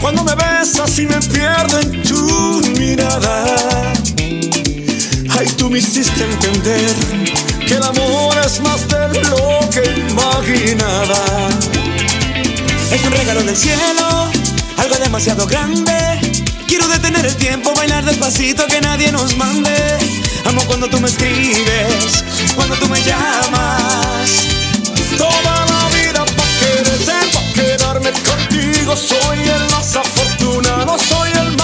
Cuando me besas y me pierdo en tu mirada. Ay, tú me hiciste entender que el amor es más de lo que imaginaba. Es un regalo del cielo, algo demasiado grande. Quiero detener el tiempo, bailar despacito, que nadie nos mande. Amo cuando tú me escribes, cuando tú me llamas. Toda la vida pa' quererte, pa' quedarme contigo. Soy el más afortunado, soy el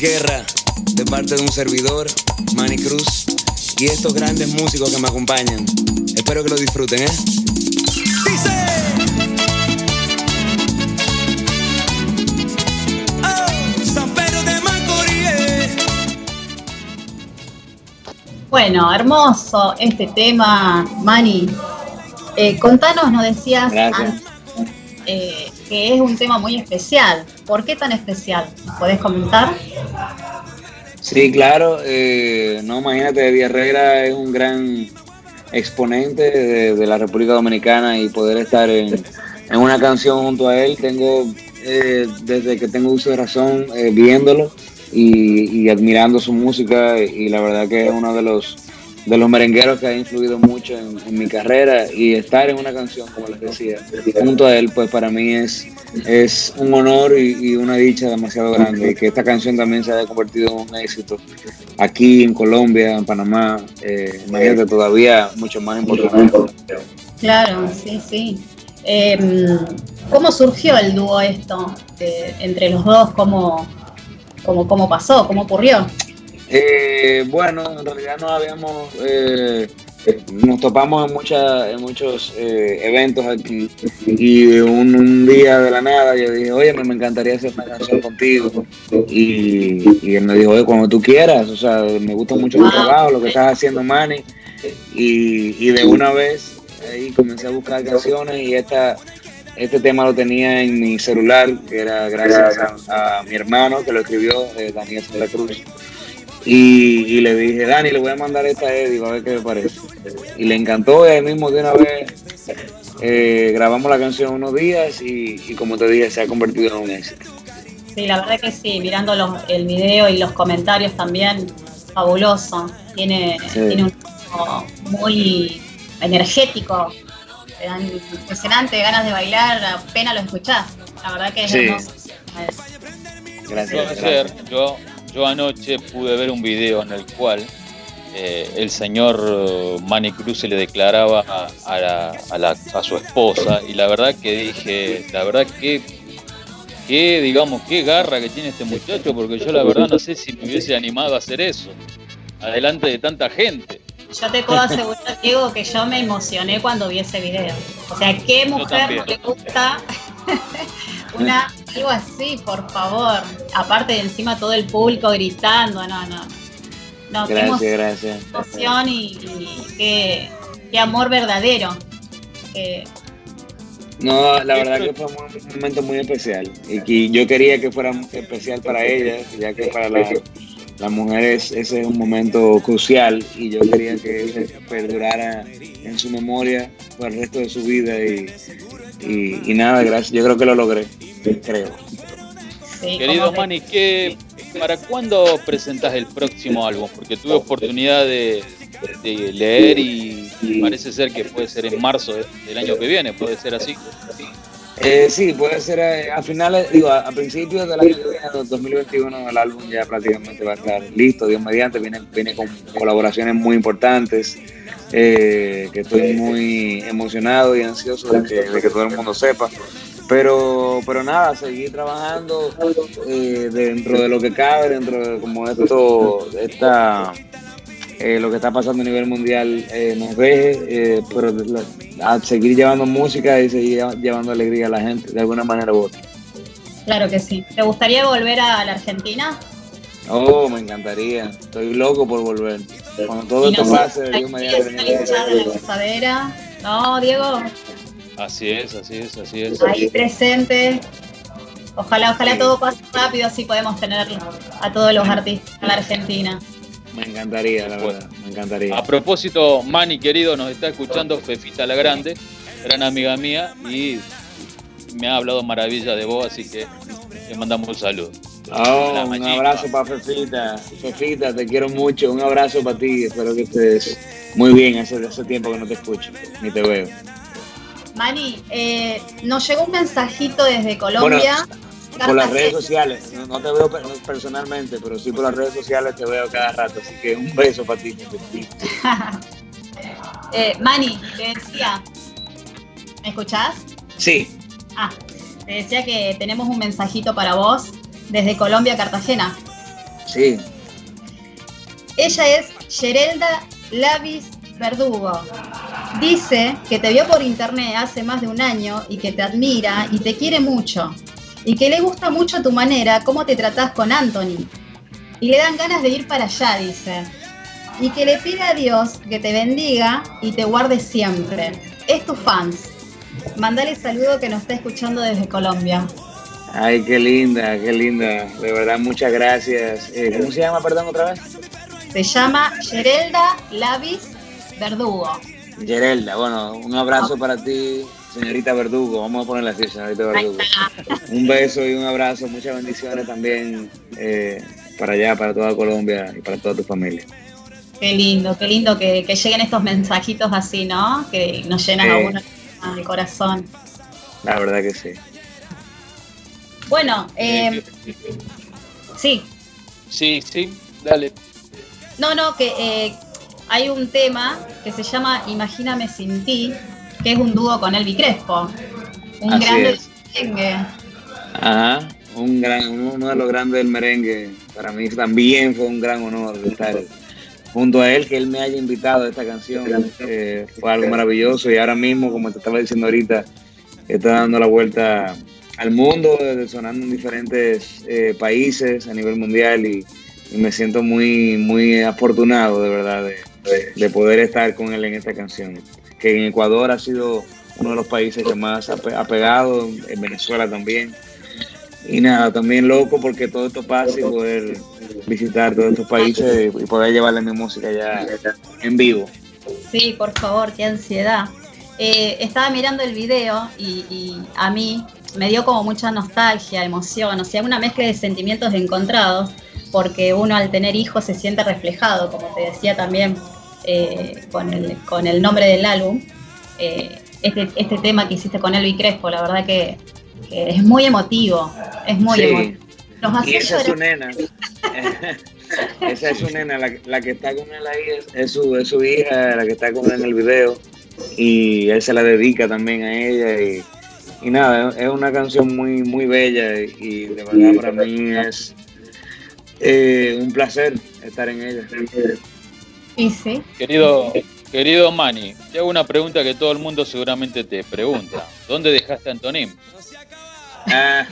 Guerra de parte de un servidor, Manny Cruz, y estos grandes músicos que me acompañan. Espero que lo disfruten, ¿eh? Dice. Oh. Bueno, hermoso este tema, Mani. Eh, contanos, nos decías antes, eh, que es un tema muy especial. ¿Por qué tan especial? ¿Podés comentar? Sí, claro. eh, no, imagínate, Herrera es un gran exponente de, la República Dominicana y poder estar en, en una canción junto a él, tengo eh, desde que tengo uso de razón eh, viéndolo y, y admirando su música y la verdad que es uno de los de los merengueros que ha influido mucho en, mi carrera y estar en una canción, como les decía, junto a él, pues para mí es, es un honor y, una dicha demasiado grande. Y que esta canción también se haya convertido en un éxito aquí en Colombia, en Panamá, eh, imagínate todavía mucho más importante. Claro, sí, sí. Em, ¿Cómo surgió el dúo esto eh, entre los dos? ¿Cómo, cómo, ¿Cómo pasó? ¿Cómo ocurrió? Eh, bueno, en realidad no habíamos, eh, nos topamos en, muchas en muchos eh, eventos aquí. Y un, un día de la nada yo dije, oye, me, me encantaría hacer una canción contigo y, y él me dijo, oye, cuando tú quieras, o sea, me gusta mucho tu trabajo, lo que estás haciendo, Manny, y, y de una vez ahí comencé a buscar canciones y esta este tema lo tenía en mi celular, que era gracias a, a mi hermano que lo escribió, eh, Daniel Santa Cruz. Y, y le dije, Dani, le voy a mandar esta a Eddie, a ver qué le parece. Y le encantó, y ahí mismo de una vez eh, grabamos la canción unos días y, y como te dije, se ha convertido en un éxito. Sí, la verdad que sí, mirando los- el video y los comentarios también, fabuloso. Tiene, Sí. tiene un ritmo muy energético, te dan impresionante, ganas de bailar, apenas lo escuchás. La verdad que es Sí. hermoso. Gracias. Gracias. yo, yo anoche pude ver un video en el cual eh, el señor eh, Manny Cruz se le declaraba a, a la- a la- a su esposa y la verdad que dije, la verdad que, que digamos, qué garra que tiene este muchacho porque yo la verdad no sé si me hubiese animado a hacer eso, adelante de tanta gente. Yo te puedo asegurar, Diego, que yo me emocioné cuando vi ese video. O sea, ¿qué mujer no le gusta una algo así, por favor? Aparte de encima todo el público gritando, no, no. No, Gracias, gracias. emoción y, y qué, qué amor verdadero. Que... No, la verdad que fue un momento muy especial y que yo quería que fuera especial para ella, ya que para las mujeres ese es un momento crucial y yo quería que perdurara en su memoria por el resto de su vida y, y, nada, gracias, yo creo que lo logré, creo. Querido Manny, ¿qué, ¿para cuándo presentas el próximo álbum? Porque tuve oportunidad de, leer y, parece ser que puede ser en marzo del año que viene, ¿puede ser así? Eh, sí, puede ser eh, a finales, digo, a, principios del año 2021, el álbum ya prácticamente va a estar listo, Dios mediante, viene, viene con colaboraciones muy importantes, eh, que estoy muy emocionado y ansioso de que todo el mundo sepa. Pero, pero nada, seguir trabajando eh, dentro de lo que cabe, dentro de como esto, esta, eh, lo que está pasando a nivel mundial eh, nos deje, pero a seguir llevando música y seguir llevando alegría a la gente de alguna manera u otra. Claro que sí. ¿Te gustaría volver a la Argentina? Oh, me encantaría. Estoy loco por volver. Cuando todo esto pase, Dios me la No, Diego. Así es, así es, así es. Ahí presente. Ojalá, ojalá todo pase rápido, así podemos tener a todos los artistas en la Argentina. Me encantaría, la verdad, me encantaría. A propósito, Mani querido, nos está escuchando Fefita la Grande, gran amiga mía, y me ha hablado maravilla de vos, así que le mandamos un saludo. Oh, un abrazo para Fefita. Fefita, te quiero mucho. Un abrazo para ti. Espero que estés muy bien. Hace, hace tiempo que no te escucho ni te veo. Mani, eh, nos llegó un mensajito desde Colombia. por las redes sociales, no, te veo personalmente, pero sí por las redes sociales te veo cada rato, así que un beso para ti. eh, Mani, te decía, ¿me escuchás? Sí. Ah, te decía que tenemos un mensajito para vos desde Colombia, Cartagena. Sí. Ella es Gerelda Lavis Verdugo. Dice que te vio por internet hace más de un año y que te admira y te quiere mucho. Y que le gusta mucho tu manera, cómo te tratás con Anthony. Y le dan ganas de ir para allá, dice. Y que le pide a Dios que te bendiga y te guarde siempre. Es tu fans. Mandale saludo que nos está escuchando desde Colombia. Ay, qué linda, qué linda. De verdad, muchas gracias. Eh, ¿Cómo se llama, perdón, otra vez? Se llama Gerelda Lavis Verdugo. Gerelda, bueno, un abrazo para ti, señorita Verdugo. Vamos a ponerla así, señorita Verdugo. Un beso y un abrazo, muchas bendiciones también eh, para allá, para toda Colombia y para toda tu familia. Qué lindo, qué lindo que, lleguen estos mensajitos así, ¿no? Que nos llenan a uno el corazón. La verdad que sí. Bueno, eh, sí. Sí, sí, dale. No, no, que eh, hay un tema que se llama Imagíname sin ti, que es un dúo con Elvi Crespo. Un grande merengue. Ajá, un gran, uno de los grandes del merengue. Para mí también fue un gran honor estar junto a él, que él me haya invitado a esta canción. Eh, fue algo maravilloso y ahora mismo, como te estaba diciendo ahorita, está dando la vuelta al mundo, sonando en diferentes eh, países a nivel mundial y, y, me siento muy, muy afortunado de verdad de, de, poder estar con él en esta canción. Que en Ecuador ha sido uno de los países que más ha, pegado, en Venezuela también. Y nada, también loco porque todo esto pasa y poder visitar todos estos países y poder llevarle mi música ya en vivo. Sí, por favor, qué ansiedad. Eh, estaba mirando el video y, y, a mí me dio como mucha nostalgia, emoción, o sea, una mezcla de sentimientos encontrados porque uno al tener hijos se siente reflejado, como te decía también eh, con, el, con el nombre del álbum. Eh, este, este tema que hiciste con Elvi Crespo, la verdad que, es muy emotivo, es muy emotivo. y esa es su nena. esa es su nena, la, que está con él ahí es, su, es su hija, la que está con él en el video. Y él se la dedica también a ella. Y, y nada, es una canción muy, muy bella y de verdad para mí es eh, un placer estar en ella. Y sí. Querido, querido Manny, te hago una pregunta que todo el mundo seguramente te pregunta. ¿Dónde dejaste a Antonín? Ah,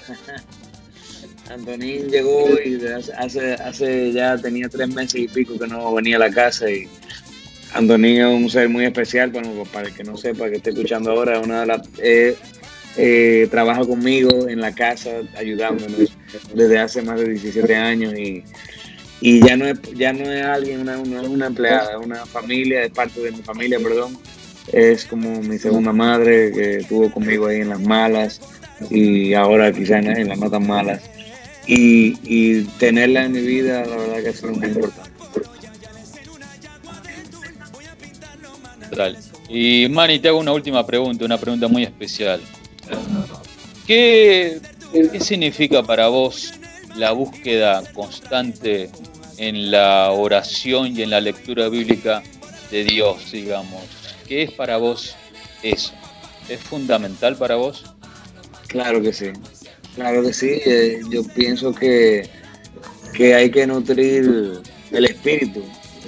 Antonín llegó y hace, hace ya tenía tres meses y pico que no venía a la casa y Antonio es un ser muy especial, bueno, para el que no sepa, que esté escuchando ahora, una de las... Eh, eh, trabaja conmigo en la casa ayudándonos desde hace más de 17 años y, y ya no es ya no es alguien una, una, empleada es una familia es parte de mi familia perdón. Es como mi segunda madre que estuvo conmigo ahí en las malas y ahora quizás en, las no tan malas. Y, y tenerla en mi vida la verdad que es muy importante. Y Manny, te hago una última pregunta, una pregunta muy especial. ¿Qué, ¿Qué significa para vos la búsqueda constante en la oración y en la lectura bíblica de Dios, digamos? ¿Qué es para vos eso? ¿Es fundamental para vos? Claro que sí, claro que sí. Eh, yo pienso que, que hay que nutrir el espíritu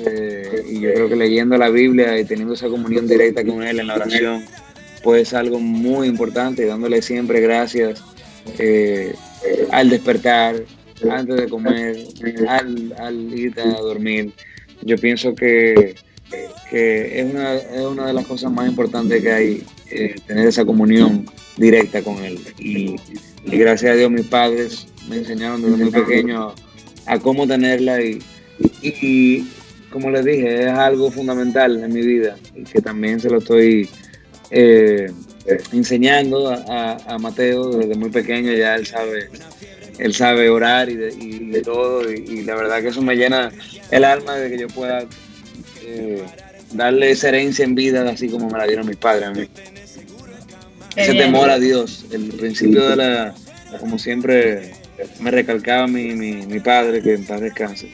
eh, y yo creo que leyendo la Biblia y teniendo esa comunión directa con Él en la oración, pues algo muy importante, dándole siempre gracias eh, al despertar, antes de comer, al, al irte a dormir. Yo pienso que, que es, una, es, una, de las cosas más importantes que hay, eh, tener esa comunión directa con Él. Y, gracias a Dios mis padres me enseñaron desde muy pequeño a, cómo tenerla y, y, como les dije, es algo fundamental en mi vida y que también se lo estoy eh, enseñando a, Mateo desde muy pequeño, ya él sabe, él sabe orar y de, todo, y, la verdad que eso me llena el alma de que yo pueda eh, darle esa herencia en vida, así como me la dieron mis padres a mí. Ese temor a Dios, el principio de la, como siempre me recalcaba mi, mi, padre, que en paz descanse.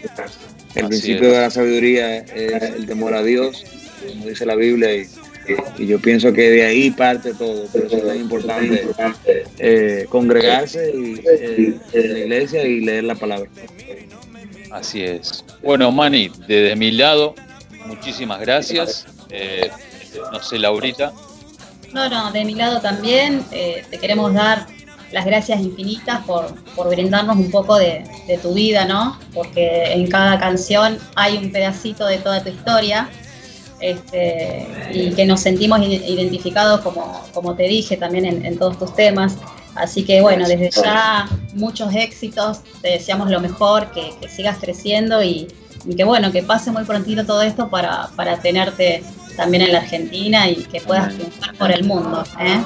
El principio de la sabiduría es el temor a Dios, como dice la Biblia, y, y yo pienso que de ahí parte todo, por eso es importante eh, congregarse y, eh, en la iglesia y leer la palabra. Así es. Bueno, Manny, desde mi lado, muchísimas gracias. Eh, no sé, Laurita. No, no, de mi lado también te queremos dar las gracias infinitas por, por brindarnos un poco de, de, tu vida, ¿no? Porque en cada canción hay un pedacito de toda tu historia este, y que nos sentimos identificados, como, como te dije también en, todos tus temas. Así que bueno, desde ya muchos éxitos, te deseamos lo mejor, que, sigas creciendo y, que bueno, que pase muy prontito todo esto para, para tenerte también en la Argentina y que puedas triunfar por el mundo. ¿eh?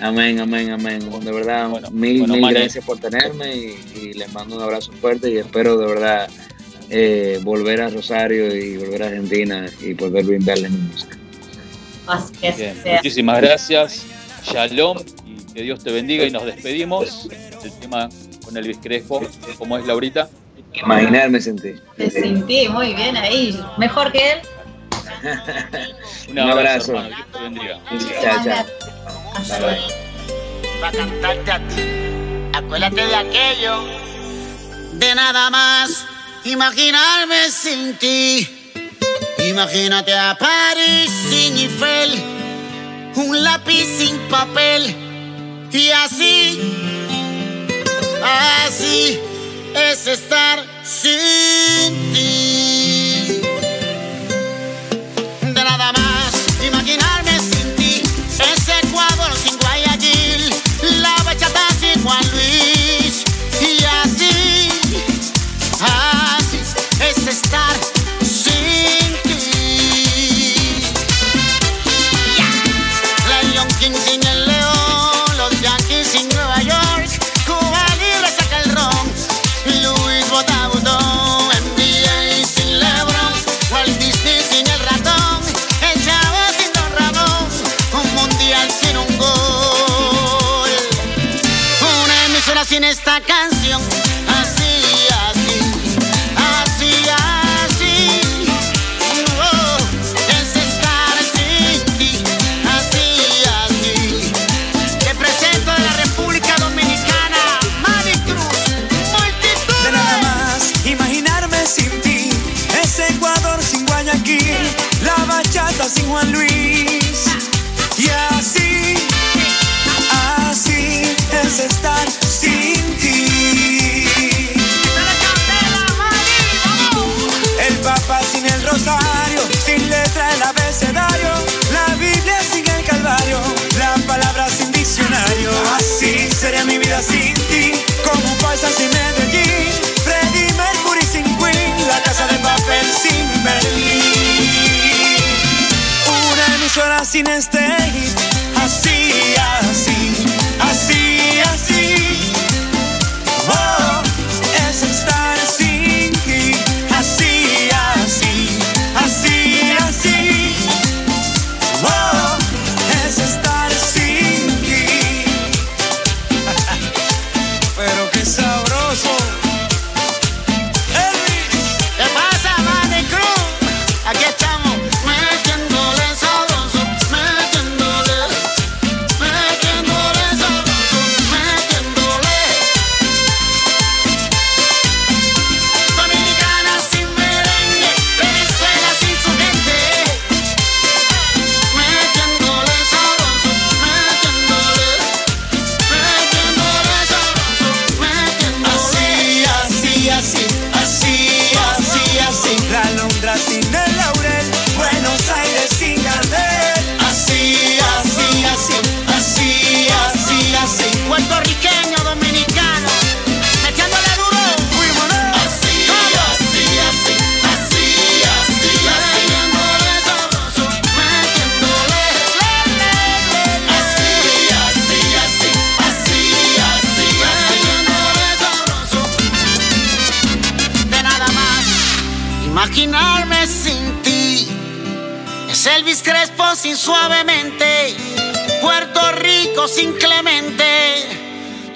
Amén, amén, amén. De verdad, mil, mil gracias por tenerme y, y les mando un abrazo fuerte y espero de verdad eh, volver a Rosario y volver a Argentina y poder brindarle mi música. muchísimas gracias, Shalom y que Dios te bendiga y nos despedimos del tema con Elvis Crespo, como es Laurita. Imaginarme sentí. Te sentí muy bien ahí, mejor que él. Un abrazo. Hermano. Dios te bendiga. Chao, chao. Para cantarte a ti, acuérdate de aquello, de nada más imaginarme sin ti. Imagínate a París sin Eiffel, un lápiz sin papel. Y así, así es estar sin ti. De nada más estar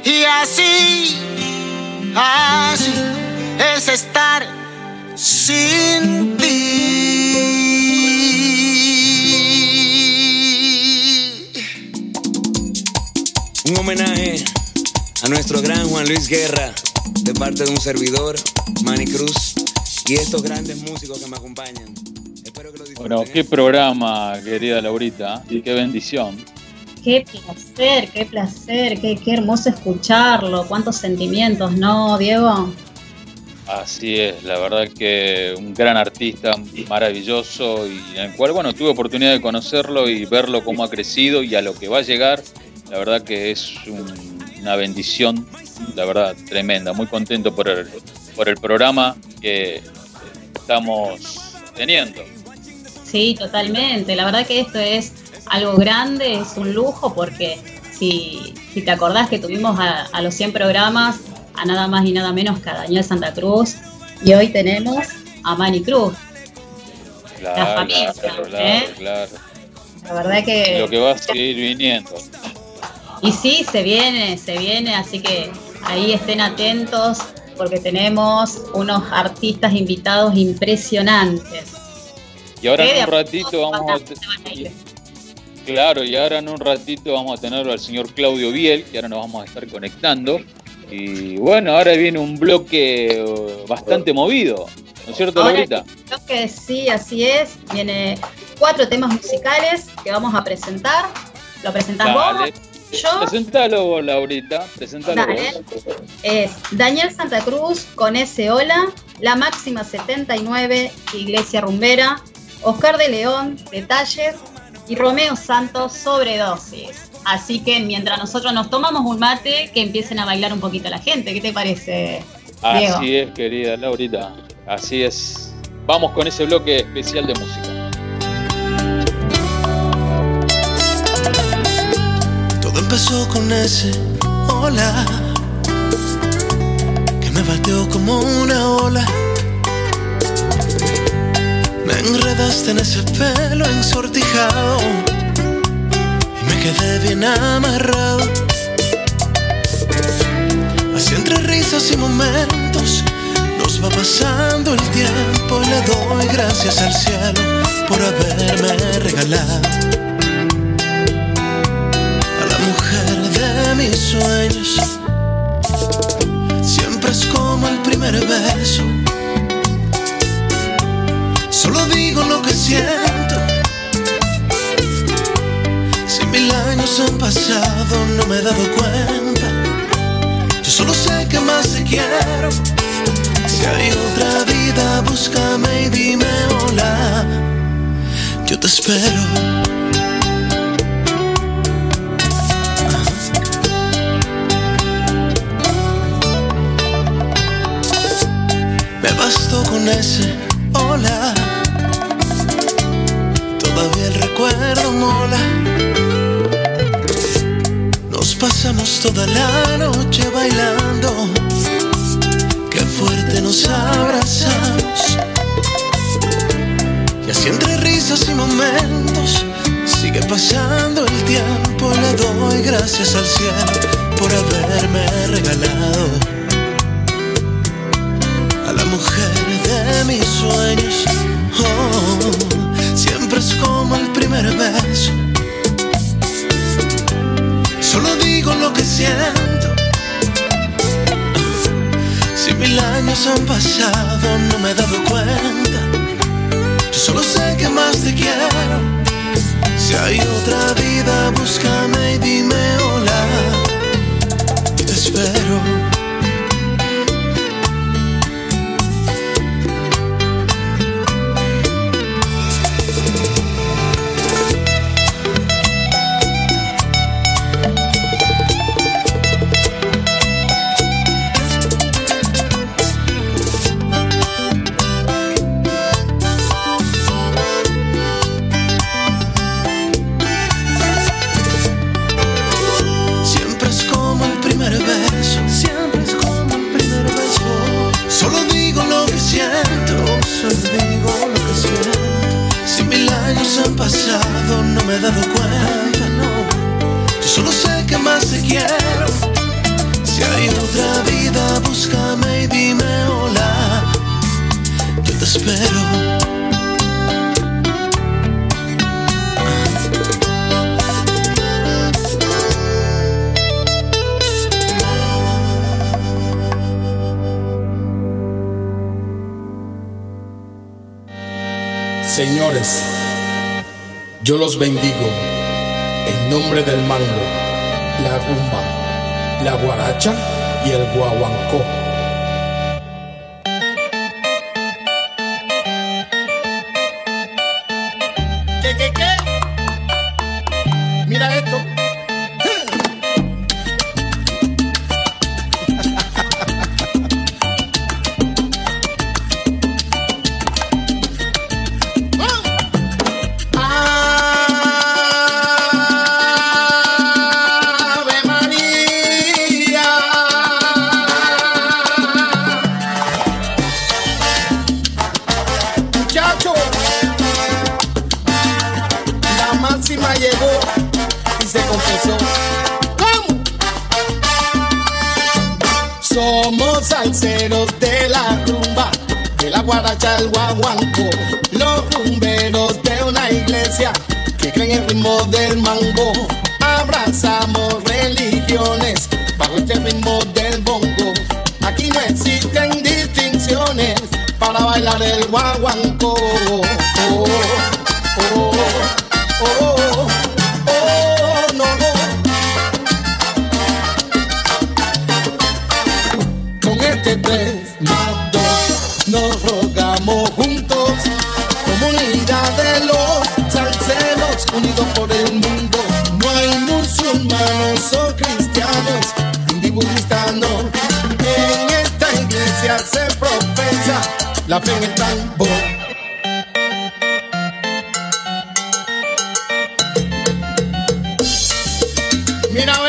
Y así, así es estar sin ti. Un homenaje a nuestro gran Juan Luis Guerra, de parte de un servidor, Manny Cruz, y estos grandes músicos que me acompañan. Espero que lo disfruten. Bueno, qué programa, querida Laurita, y qué bendición. Qué placer, qué placer, qué, qué hermoso escucharlo, cuántos sentimientos, ¿no, Diego? Así es, la verdad que un gran artista, maravilloso, y en el cual, bueno, tuve oportunidad de conocerlo y verlo cómo ha crecido y a lo que va a llegar. La verdad que es un- una bendición, la verdad, tremenda. Muy contento por el, por el programa que estamos teniendo. Sí, totalmente. La verdad que esto es algo grande, es un lujo, porque si, si te acordás que tuvimos a, a los 100 programas, a nada más y nada menos que a Daniel Santa Cruz, y hoy tenemos a Manny Cruz. Claro, familia, claro, ¿eh? claro. La verdad que... lo que va a seguir viniendo. Y sí, se viene, se viene, así que ahí estén atentos porque tenemos unos artistas invitados impresionantes. Y ahora en un ratito vamos a... Claro, y ahora en un ratito vamos a tener al señor Claudio Biel, que ahora nos vamos a estar conectando. Y bueno, ahora viene un bloque eh, bastante movido, ¿no es cierto, Ahora Laurita? Sí, así es. Viene cuatro temas musicales que vamos a presentar. ¿Lo presentás Dale. vos? Yo. Presentalo vos, Laurita, presentalo Dale. vos. Es Daniel Santa Cruz con ese Hola, La Máxima 79, Iglesia Rumbera, Oscar de León, Detalles y Romeo Santos, Sobredosis. Así que mientras nosotros nos tomamos un mate, que empiecen a bailar un poquito la gente. ¿Qué te parece, Diego? Así es, querida Laurita, así es. Vamos con ese bloque especial de música. Todo empezó con ese hola que me bateó como una ola. Me enredaste en ese pelo ensortijado y me quedé bien amarrado. Así entre risas y momentos nos va pasando el tiempo le doy gracias al cielo por haberme regalado a la mujer de mis sueños. Siempre es como el primer beso digo lo que siento. Si mil años han pasado, no me he dado cuenta. Yo solo sé que más te quiero. Si hay otra vida, búscame y dime hola. Yo te espero. Me bastó con ese recuerdo mola. Nos pasamos toda la noche bailando. Qué fuerte nos abrazamos. Y así entre risas y momentos sigue pasando el tiempo. Le doy gracias al cielo por haberme regalado a la mujer de mis sueños. Oh, es como el primer beso. Solo digo lo que siento. Si mil años han pasado, no me he dado cuenta. Yo solo sé que más te quiero. Si hay otra vida, búscame y dime hola. Te espero. Me he dado cuenta, no. Yo solo sé que más te quiero. Si hay otra vida, búscame y dime hola. Yo te espero. Señores, yo los bendigo en nombre del mango, la rumba, la guaracha y el guaguancó. Mira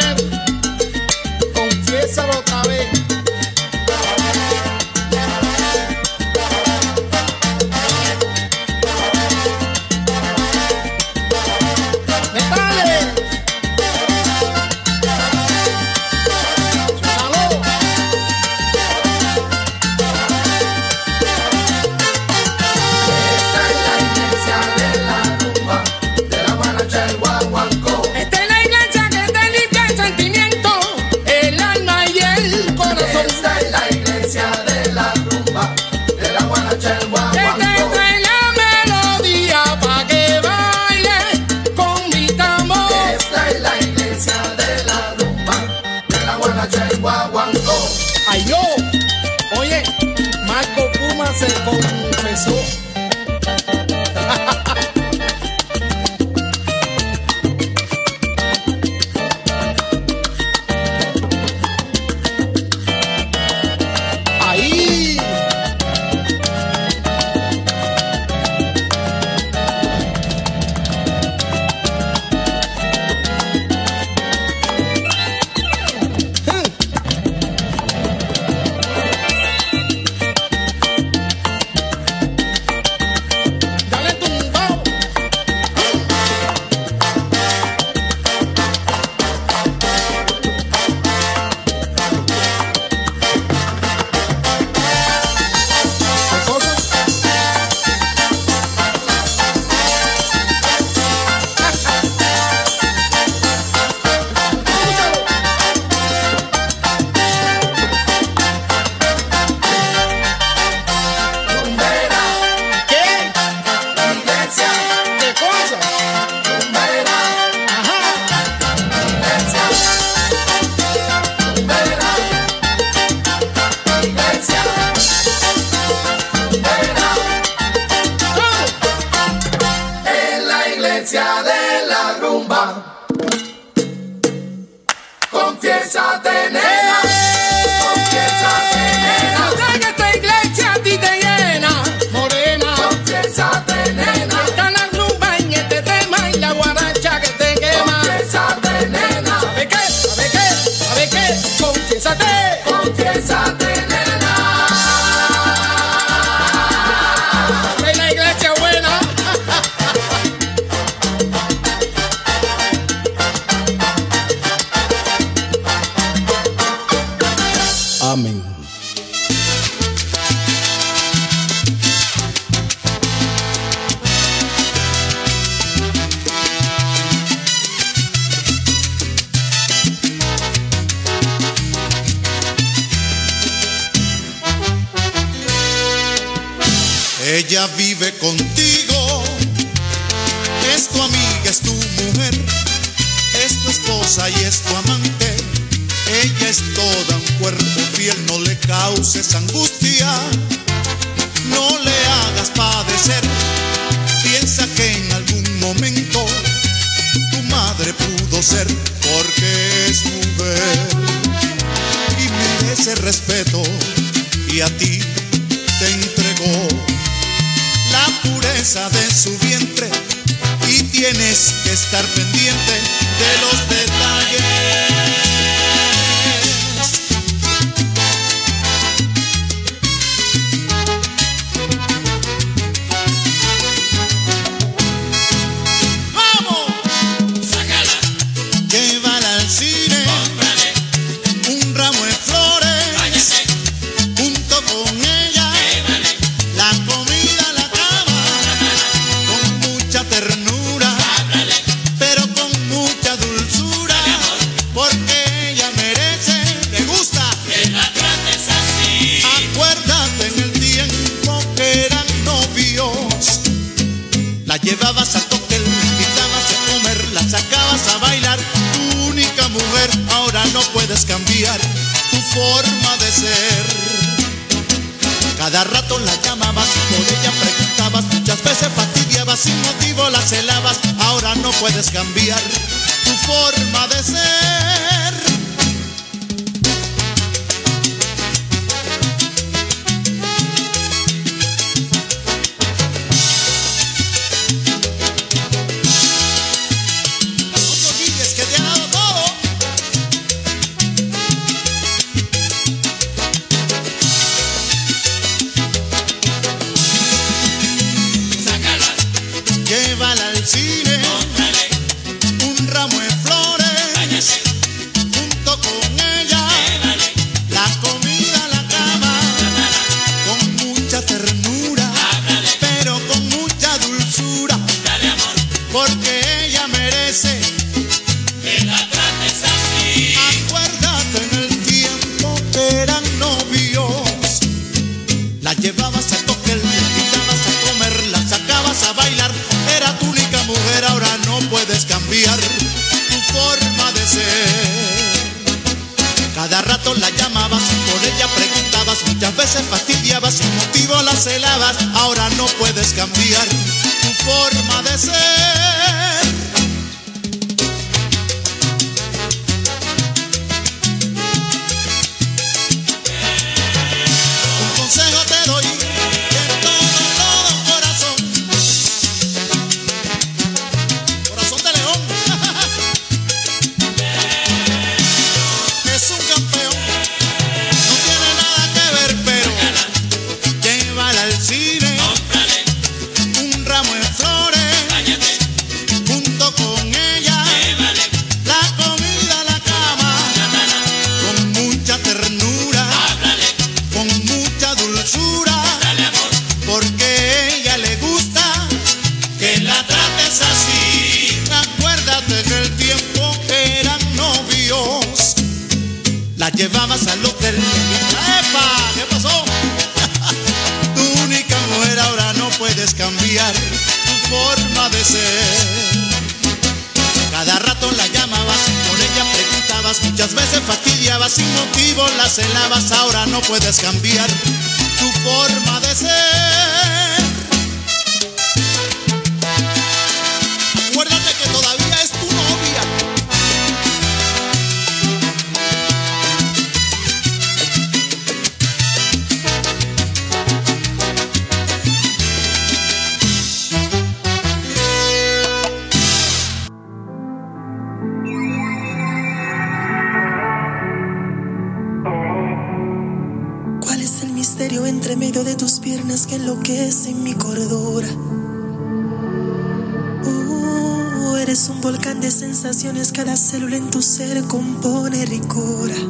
célula en tu ser compone ricura.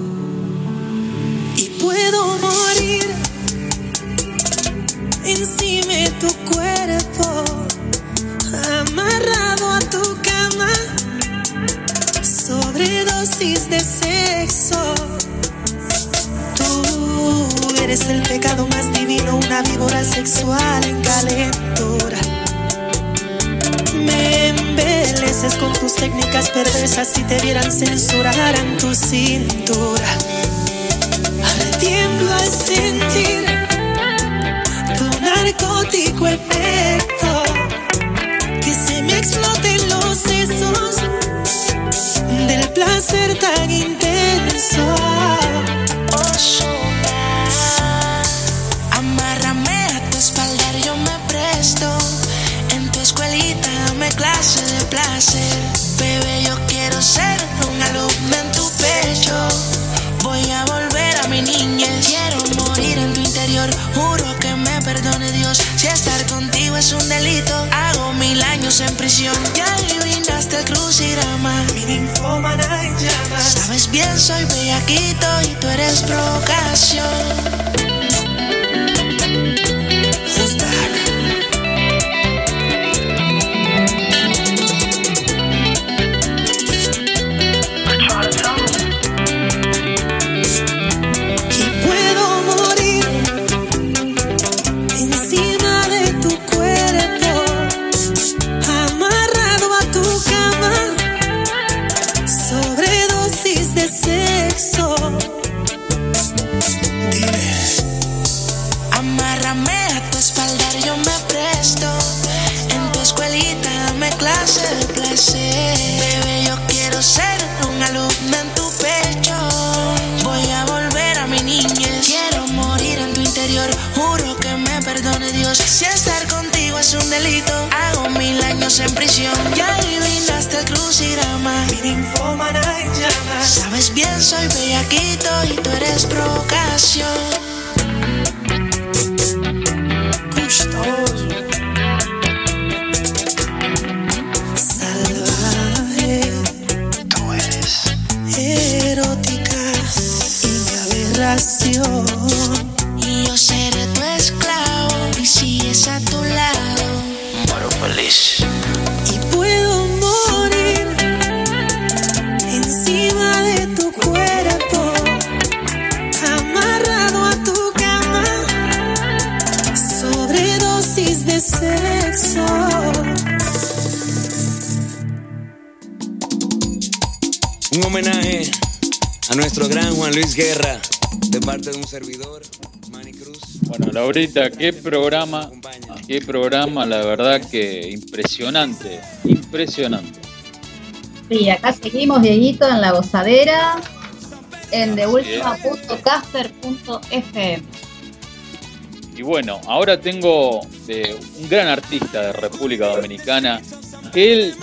Si te vieran censuraran tu cintura. Tiemblo al sentir tu narcótico efecto. Que se me exploten los sesos del placer tan intenso. Prisión. Ya adivinaste el crucigrama. Mi ninfómana en llamas. Sabes bien, soy bellaquito y tú eres provocación. Amárrame a tu espalda, yo me presto. En tu escuelita dame clase de placer. Bebé, yo quiero ser un alumno en tu pecho. Voy a volver a mi niñez. Quiero morir en tu interior. Juro que me perdone Dios. Si estar contigo es un delito, hago mil años en prisión. Ya adivinaste el crucigrama. Sabes bien, soy bellaquito y tú eres provocación. stars. Nuestro gran Juan Luis Guerra, de parte de un servidor, Manny Cruz. Bueno, Laurita, qué programa, qué programa, la verdad que impresionante, impresionante. Sí, acá seguimos, Dieguito, en la gozadera, en Así deultima.caster.fm. Y bueno, ahora tengo eh, un gran artista de República Dominicana, que él,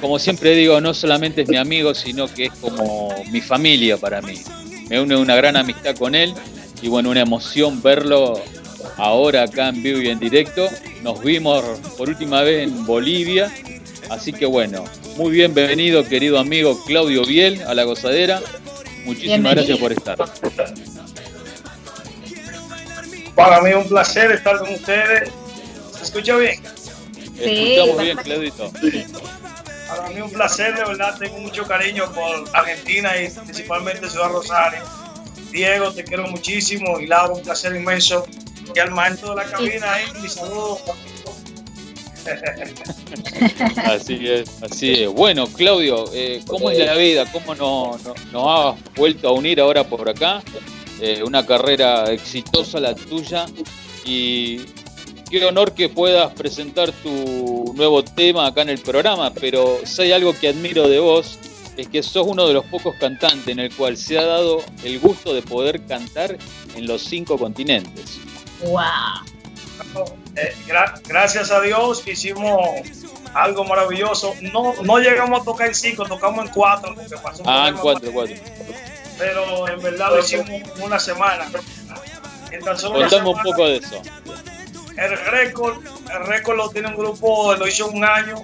como siempre digo, no solamente es mi amigo, sino que es como mi familia para mí. Me une una gran amistad con él y bueno, una emoción verlo ahora acá en vivo y en directo. Nos vimos por última vez en Bolivia, así que bueno, muy bienvenido querido amigo Claudio Biel a la gozadera. Muchísimas Bienvenido. gracias por estar. Para mí es un placer estar con ustedes. ¿Se escucha bien? Escuchamos bien, Claudito. Para mí un placer, de verdad. Tengo mucho cariño por Argentina y principalmente Ciudad Rosario. Diego, te quiero muchísimo. Y Laura, un placer inmenso. Y al maestro de la cabina ahí, mi saludo. Así es, así es. Bueno, Claudio, eh, ¿cómo es la vida? ¿Cómo no- no- nos has vuelto a unir ahora por acá? Eh, una carrera exitosa la tuya y qué honor que puedas presentar tu nuevo tema acá en el programa, pero si hay algo que admiro de vos es que sos uno de los pocos cantantes en el cual se ha dado el gusto de poder cantar en los cinco continentes. ¡Wow! Eh, gra- gracias a Dios hicimos algo maravilloso. No, no llegamos a tocar en cinco, tocamos en cuatro. Porque pasó Ah, en cuatro, cuatro. pero en verdad lo hicimos una semana. En tan solo una Contame un semana, poco de eso. El récord, el récord lo tiene un grupo, lo hizo un año.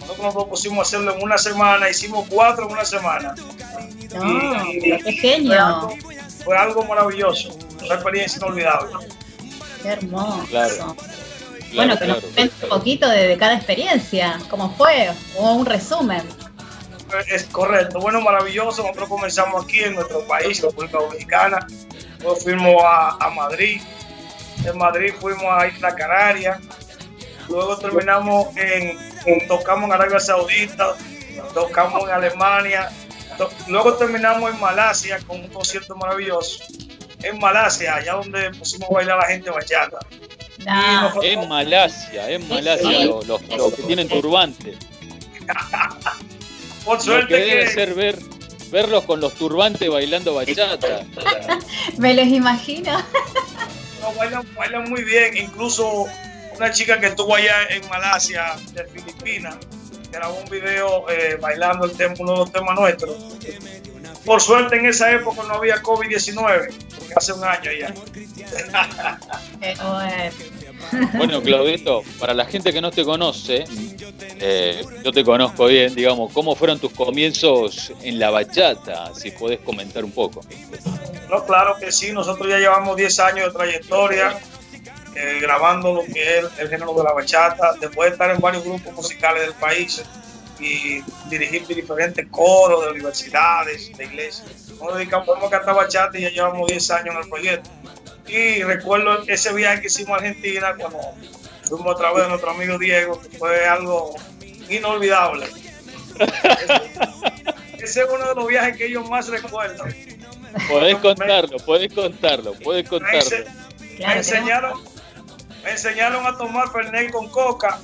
Nosotros nos propusimos hacerlo en una semana, hicimos cuatro en una semana. No, Y- qué Fue genio. algo, fue algo maravilloso, una experiencia inolvidable. Qué hermoso. Claro. bueno, Claro, que nos claro. cuentes un poquito de, de cada experiencia, cómo fue, o un resumen. Es correcto, bueno, maravilloso. Nosotros comenzamos aquí en nuestro país, República Dominicana. Luego fuimos a, a Madrid. En Madrid fuimos a Isla Canaria. Luego terminamos en, en- tocamos en Arabia Saudita, tocamos en Alemania. To- luego terminamos en Malasia con un concierto maravilloso. En Malasia, allá donde pusimos a bailar a la gente bachata. Ah, En Malasia, en Malasia, Sí. los, los- los que tienen turbante. Por Lo que suerte debe que ser ver, verlos con los turbantes bailando bachata. me los imagino. No, bailan, bailan muy bien. Incluso una chica que estuvo allá en Malasia, de Filipinas, grabó un video eh, bailando el tema, uno de los temas nuestros. Por suerte en esa época no había COVID-19, porque hace un año ya. Bueno. Claudito, para la gente que no te conoce, eh, yo te conozco bien, digamos, ¿cómo fueron tus comienzos en la bachata? Si podés comentar un poco. No, claro que sí, nosotros ya llevamos 10 años de trayectoria eh, grabando lo que es el género de la bachata, después de estar en varios grupos musicales del país y dirigir diferentes coros de universidades, de iglesias. Nos dedicamos a cantar bachata y ya llevamos 10 años en el proyecto. Y recuerdo ese viaje que hicimos a Argentina cuando fuimos a través de nuestro amigo Diego, que fue algo inolvidable. Ese, ese es uno de los viajes que yo más recuerdo. Podés contarlo, podés contarlo, podés Me, contarlo. ense- me enseñaron, me enseñaron a tomar Fernet con coca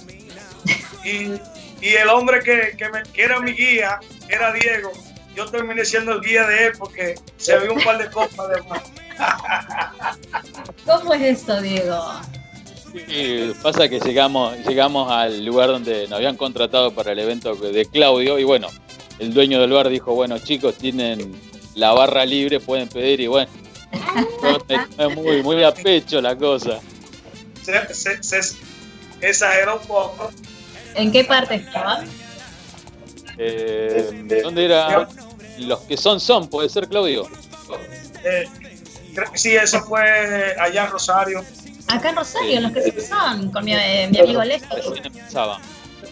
y, y el hombre que, que, me- que era mi guía era Diego. Yo terminé siendo el guía de él porque se vio un par de copas de más. ¿Cómo es eso, Diego? Sí, pasa que llegamos, llegamos al lugar donde nos habían contratado para el evento de Claudio y bueno, el dueño del bar dijo, bueno chicos, tienen la barra libre, pueden pedir y bueno, muy, muy a pecho la cosa. Se, se- se exageró un poco. ¿En qué parte estaba? Eh, ¿Dónde era? Los que son son, puede ser Claudio. Eh, creo que sí, eso fue allá en Rosario. Acá en Rosario, los que sí son, con mi, eh, mi amigo empezaba.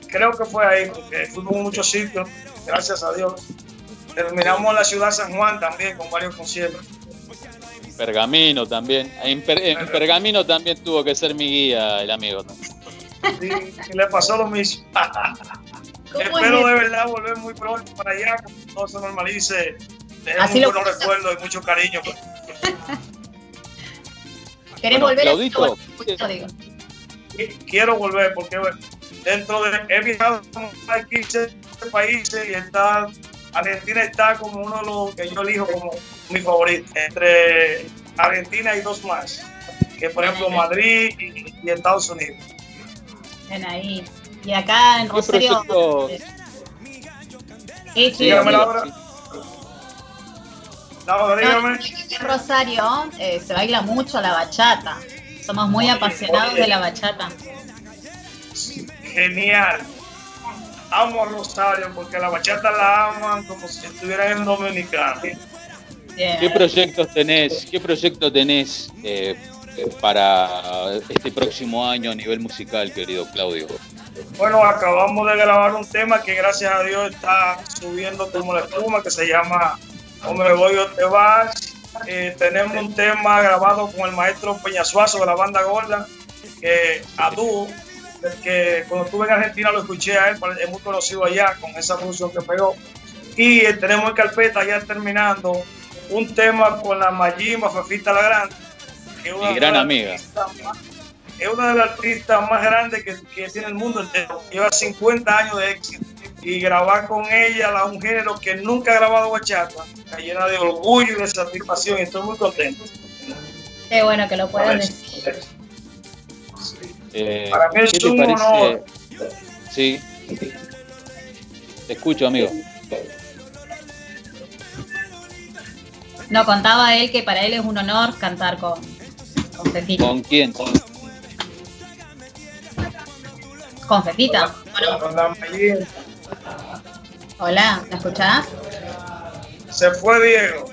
Creo que fue ahí porque fuimos a muchos sitios, gracias a Dios. Terminamos en la ciudad de San Juan también con varios conciertos. Pergamino también. En, Per- en Pergamino también tuvo que ser mi guía el amigo. ¿no? Sí, y le pasó lo mismo. ¿Cómo Espero es de verdad volver muy pronto para allá, que todo se normalice. Tenemos Así muy lo- buenos recuerdos y mucho cariño. ¿Querés Bueno, volver Claudito, a digo. Quiero volver porque dentro de. He viajado a 15 países y está. Argentina está como uno de los que yo elijo como mi favorito. Entre Argentina y dos más. Que por ejemplo Madrid y, y Estados Unidos. Ven ahí. Y acá en ¿Qué Rosario. Sí, sí, Dígame, sí. Dígame. En Rosario eh, se baila mucho la bachata. Somos muy apasionados de la bachata. Genial. Amo a Rosario porque la bachata la aman como si estuvieran en Dominicana. Bien. ¿Qué proyectos tenés? ¿Qué proyecto tenés eh, para este próximo año a nivel musical, querido Claudio? Bueno, acabamos de grabar un tema que gracias a Dios está subiendo como la espuma, que se llama O me voy o te vas. Eh, tenemos un tema grabado con el maestro Peñasuazo de la banda Gorda, que a dúo, que cuando estuve en Argentina lo escuché a él, es muy conocido allá con esa función que pegó. Y eh, tenemos en carpeta ya terminando un tema con la Mayimba Fefita la Grande, que es una de gran amiga. más- es una de las artistas más grandes que, que tiene el mundo entero. Lleva 50 años de éxito. Y grabar con ella, la, un género que nunca ha grabado bachata, está llena de orgullo y de satisfacción. Y estoy muy contento. Qué bueno que lo ver, decir. Eh, Para mí es ¿Qué te un honor. Sí. Te escucho, amigo. No, contaba él que para él es un honor cantar con, Con Fefita. ¿Con quién? Con Fefita. Bueno, Con la Mayín. Hola, ¿me escuchás? Se fue Diego.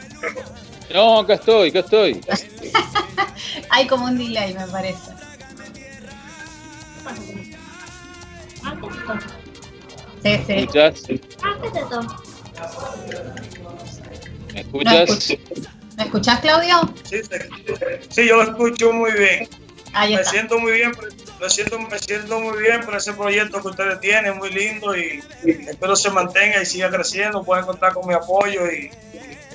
No, acá estoy, acá estoy. Hay como un delay, me parece. Sí, sí. ¿Me escuchás? ¿Me escuchas? ¿Me escuchás, Claudio? Sí, sí. Sí, yo lo escucho muy bien. Ahí Me siento muy bien, por- me siento, me siento muy bien por ese proyecto que ustedes tienen, muy lindo y, y espero se mantenga y siga creciendo. Pueden contar con mi apoyo y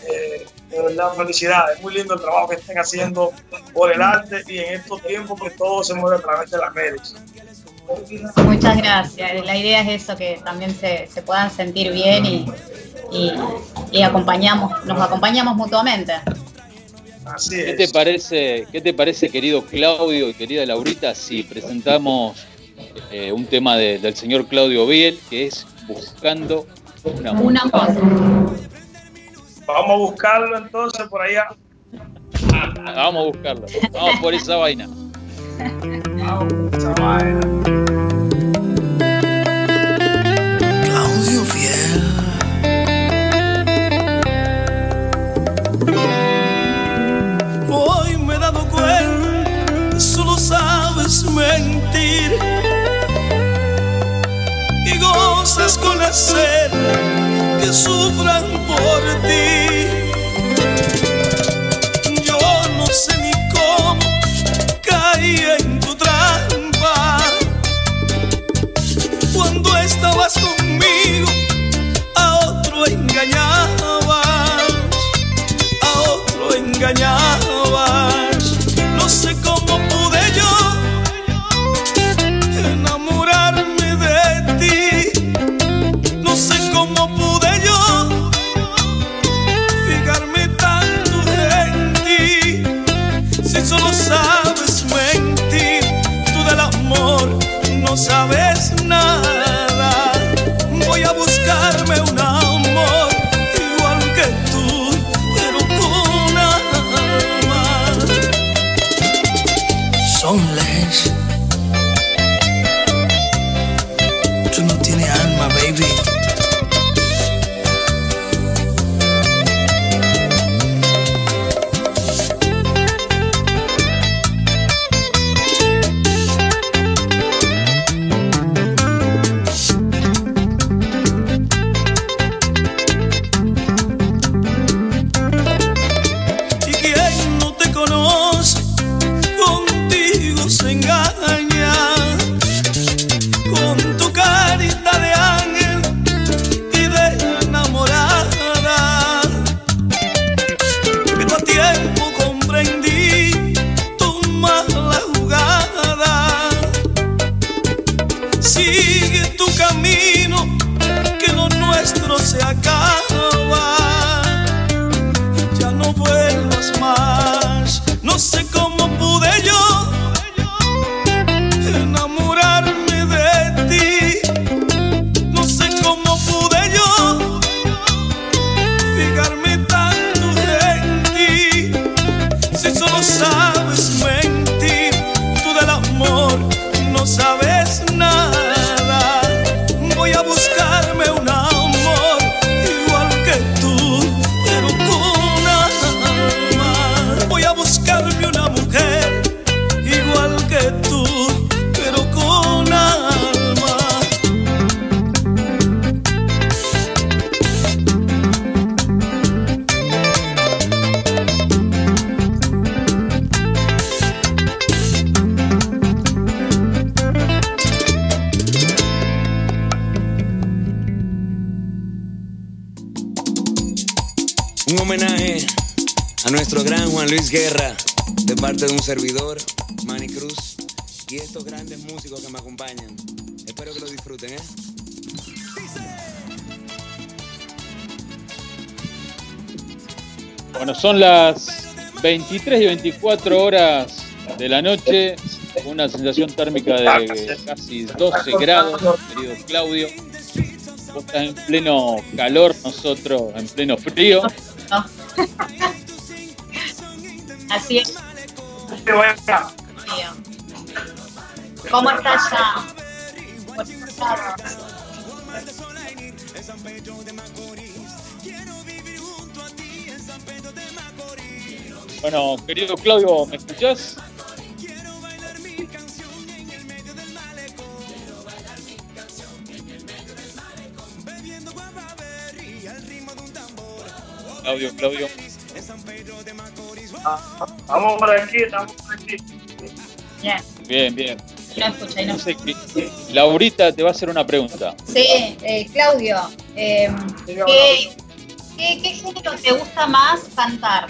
eh, de verdad felicidades. Muy lindo el trabajo que estén haciendo por el arte y en estos tiempos que todo se mueve a través de las redes. Muchas gracias. La idea es eso, que también se, se puedan sentir bien y, y, y acompañamos, nos acompañamos mutuamente. Así ¿Qué es. te parece, qué te parece, querido Claudio y querida Laurita, si presentamos eh, un tema de- del señor Claudio Biel, que es Buscando una mujer? Una cosa. Vamos a buscarlo entonces por allá. Vamos a buscarlo. Vamos por esa vaina. Esa vaina. Claudio mentir y gozas con hacer que sufran por ti. Luis Guerra de parte de un servidor, Manny Cruz, y estos grandes músicos que me acompañan. Espero que lo disfruten, ¿eh? Bueno, son las 23 y 24 horas de la noche, una sensación térmica de casi 12 grados, querido Claudio. Vos estás en pleno calor, nosotros en pleno frío. Así es. ¿Cómo estás ya? Bueno, querido Claudio, ¿me escuchás? Claudio, Claudio. Vamos por aquí, estamos por aquí. Bien, Bien, bien. no qué- Laurita te va a hacer una pregunta. Sí, eh, Claudio, eh, ¿qué, qué, qué género te gusta más cantar?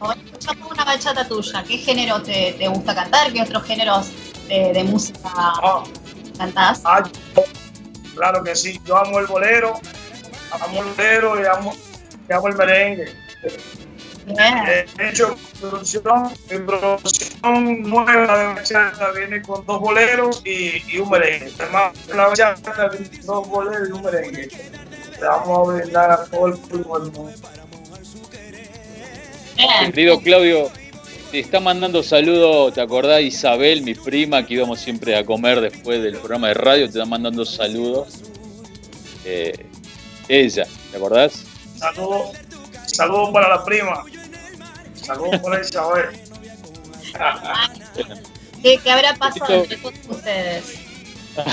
O escuchamos una bachata tuya, ¿qué género te, te gusta cantar? ¿Qué otros géneros de, de música cantás? Ah, claro que sí, yo amo el bolero, amo el bolero y amo, y amo el merengue. Eh, De hecho, producción, producción nueva de bachata viene con dos boleros y, y un merengue. Además, la bachata viene con dos boleros y un merengue. Le vamos a brindar a todo el público del mundo. Querido Claudio, te está mandando saludos, ¿te acordás Isabel, mi prima, que íbamos siempre a comer después del programa de radio? Te está mandando saludos. Eh, ella, ¿te acordás? Saludos saludos para la prima. Saludos para Isabel. ¿Qué, qué habrá pasado entre todos ustedes?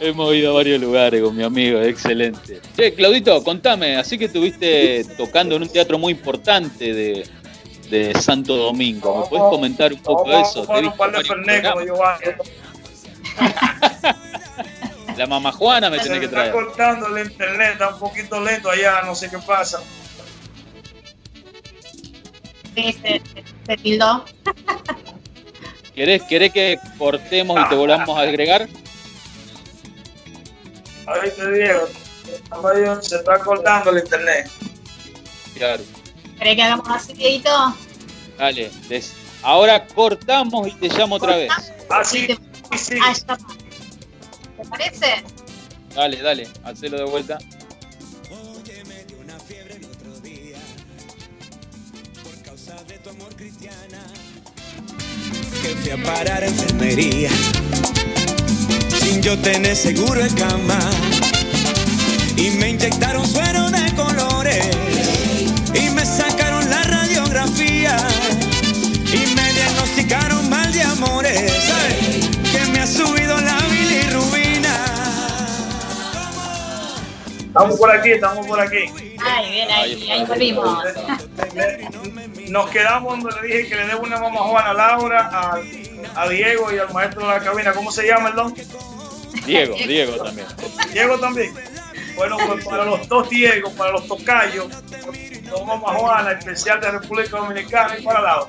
Hemos ido a varios lugares con mi amigo, excelente. Che, Claudito, contame, así que estuviste tocando en un teatro muy importante de, de Santo Domingo. ¿Me podés comentar un poco de eso? Te bajo. La mamá Juana me me que está traer. cortando el internet, está un poquito lento allá, no sé qué pasa. Sí, se, se tildó. ¿Querés, ¿Querés que cortemos y te volvamos a agregar? Digo, ahí se está cortando el internet. Claro. ¿Querés que hagamos así, Dieguito? Dale. des- Ahora cortamos y te llamo otra vez. Ah, sí, sí. Ah, está. ¿Te parece? Dale, dale, hacelo de vuelta. Que fui a parar a enfermería sin yo tener seguro en cama y me inyectaron suero de colores y me sacaron la radiografía y me diagnosticaron mal de amores ¿sabes? que me ha subido la bilirrubina Estamos por aquí, estamos por aquí. Ay, bien, ahí, ahí volvimos. Nos quedamos donde le dije que le debo una mamá Juana a Laura, a, a Diego y al maestro de la cabina. ¿Cómo se llama el don? Diego, Diego también. Diego también. Bueno, pues para los dos Diego, para los tocayos, dos mamá Juana, especial de República Dominicana y para Laura.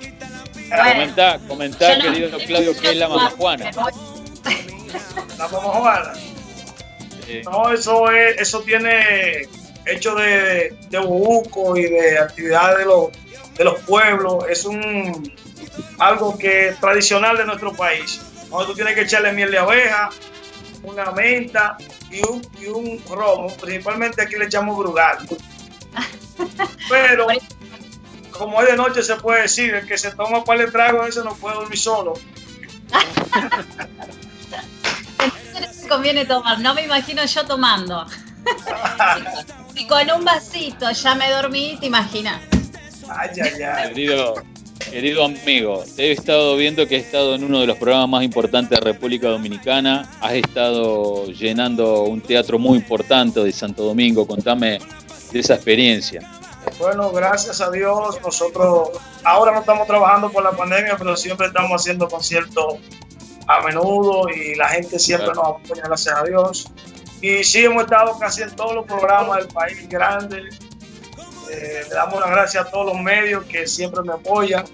Comentá, comentá, Yo no- querido Claudio, que es la mamá Juana. La mamá Juana. No, eso es, eso tiene hecho de, de bubuco y de actividades de los, de los pueblos. Es un algo que es tradicional de nuestro país. Donde tú tienes que echarle miel de abeja, una menta y un, y un romo. Principalmente aquí le echamos brugal. Pero como es de noche se puede decir, el que se toma un par de tragos ese no puede dormir solo. Conviene tomar, no me imagino yo tomando. Si con un vasito ya me dormí, te imaginas. Ay, ay, ay. Querido, querido amigo, te he estado viendo que has estado en uno de los programas más importantes de República Dominicana. Has estado llenando un teatro muy importante de Santo Domingo. Contame de esa experiencia. Bueno, gracias a Dios, nosotros ahora no estamos trabajando por la pandemia, pero siempre estamos haciendo conciertos a menudo y la gente siempre nos apoya, gracias a Dios. Y sí, hemos estado casi en todos los programas del país grande. Eh, le damos las gracias a todos los medios que siempre me apoyan.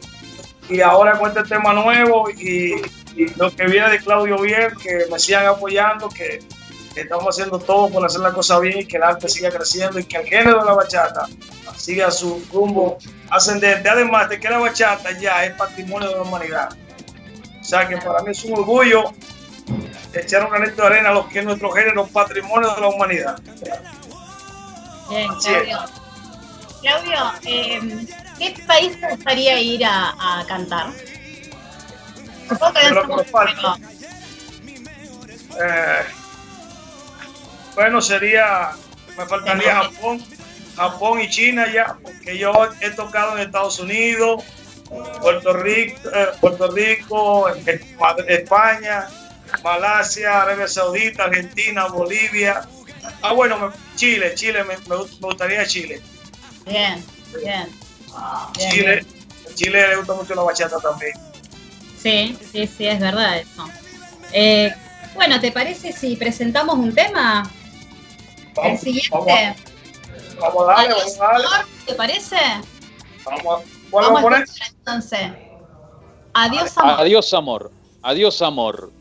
Y ahora con este tema nuevo y, y lo que viene de Claudio Biel, que me sigan apoyando, que estamos haciendo todo por hacer la cosa bien y que el arte siga creciendo y que el género de la bachata siga su rumbo ascendente. Además de que la bachata ya es patrimonio de la humanidad. O sea que para mí es un orgullo echar un granito de arena a lo que es nuestro género patrimonio de la humanidad. Bien, Así es. Claudio. Eh, qué país te gustaría ir a, a cantar? Supongo que. Eh, bueno, sería, me faltaría Japón, Japón y China ya, porque yo he tocado en Estados Unidos, Puerto Rico, eh, Puerto Rico, Madrid- España, Malasia, Arabia Saudita, Argentina, Bolivia. Ah, bueno, Chile, Chile, me gustaría Chile. Bien, bien. Bien, Chile, Chile le gusta mucho la bachata también. Sí, sí, sí, es verdad eso. Eh, bueno, ¿te parece si presentamos un tema? El Vamos, siguiente. vamos, vamos a darle, Adiós, vamos a darle. ¿Te parece? Vamos a, ¿cuál Vamos a poner? entonces. Adiós, amor. Adiós, amor. Adiós, amor.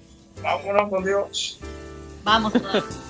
Vámonos con Dios. Vamos.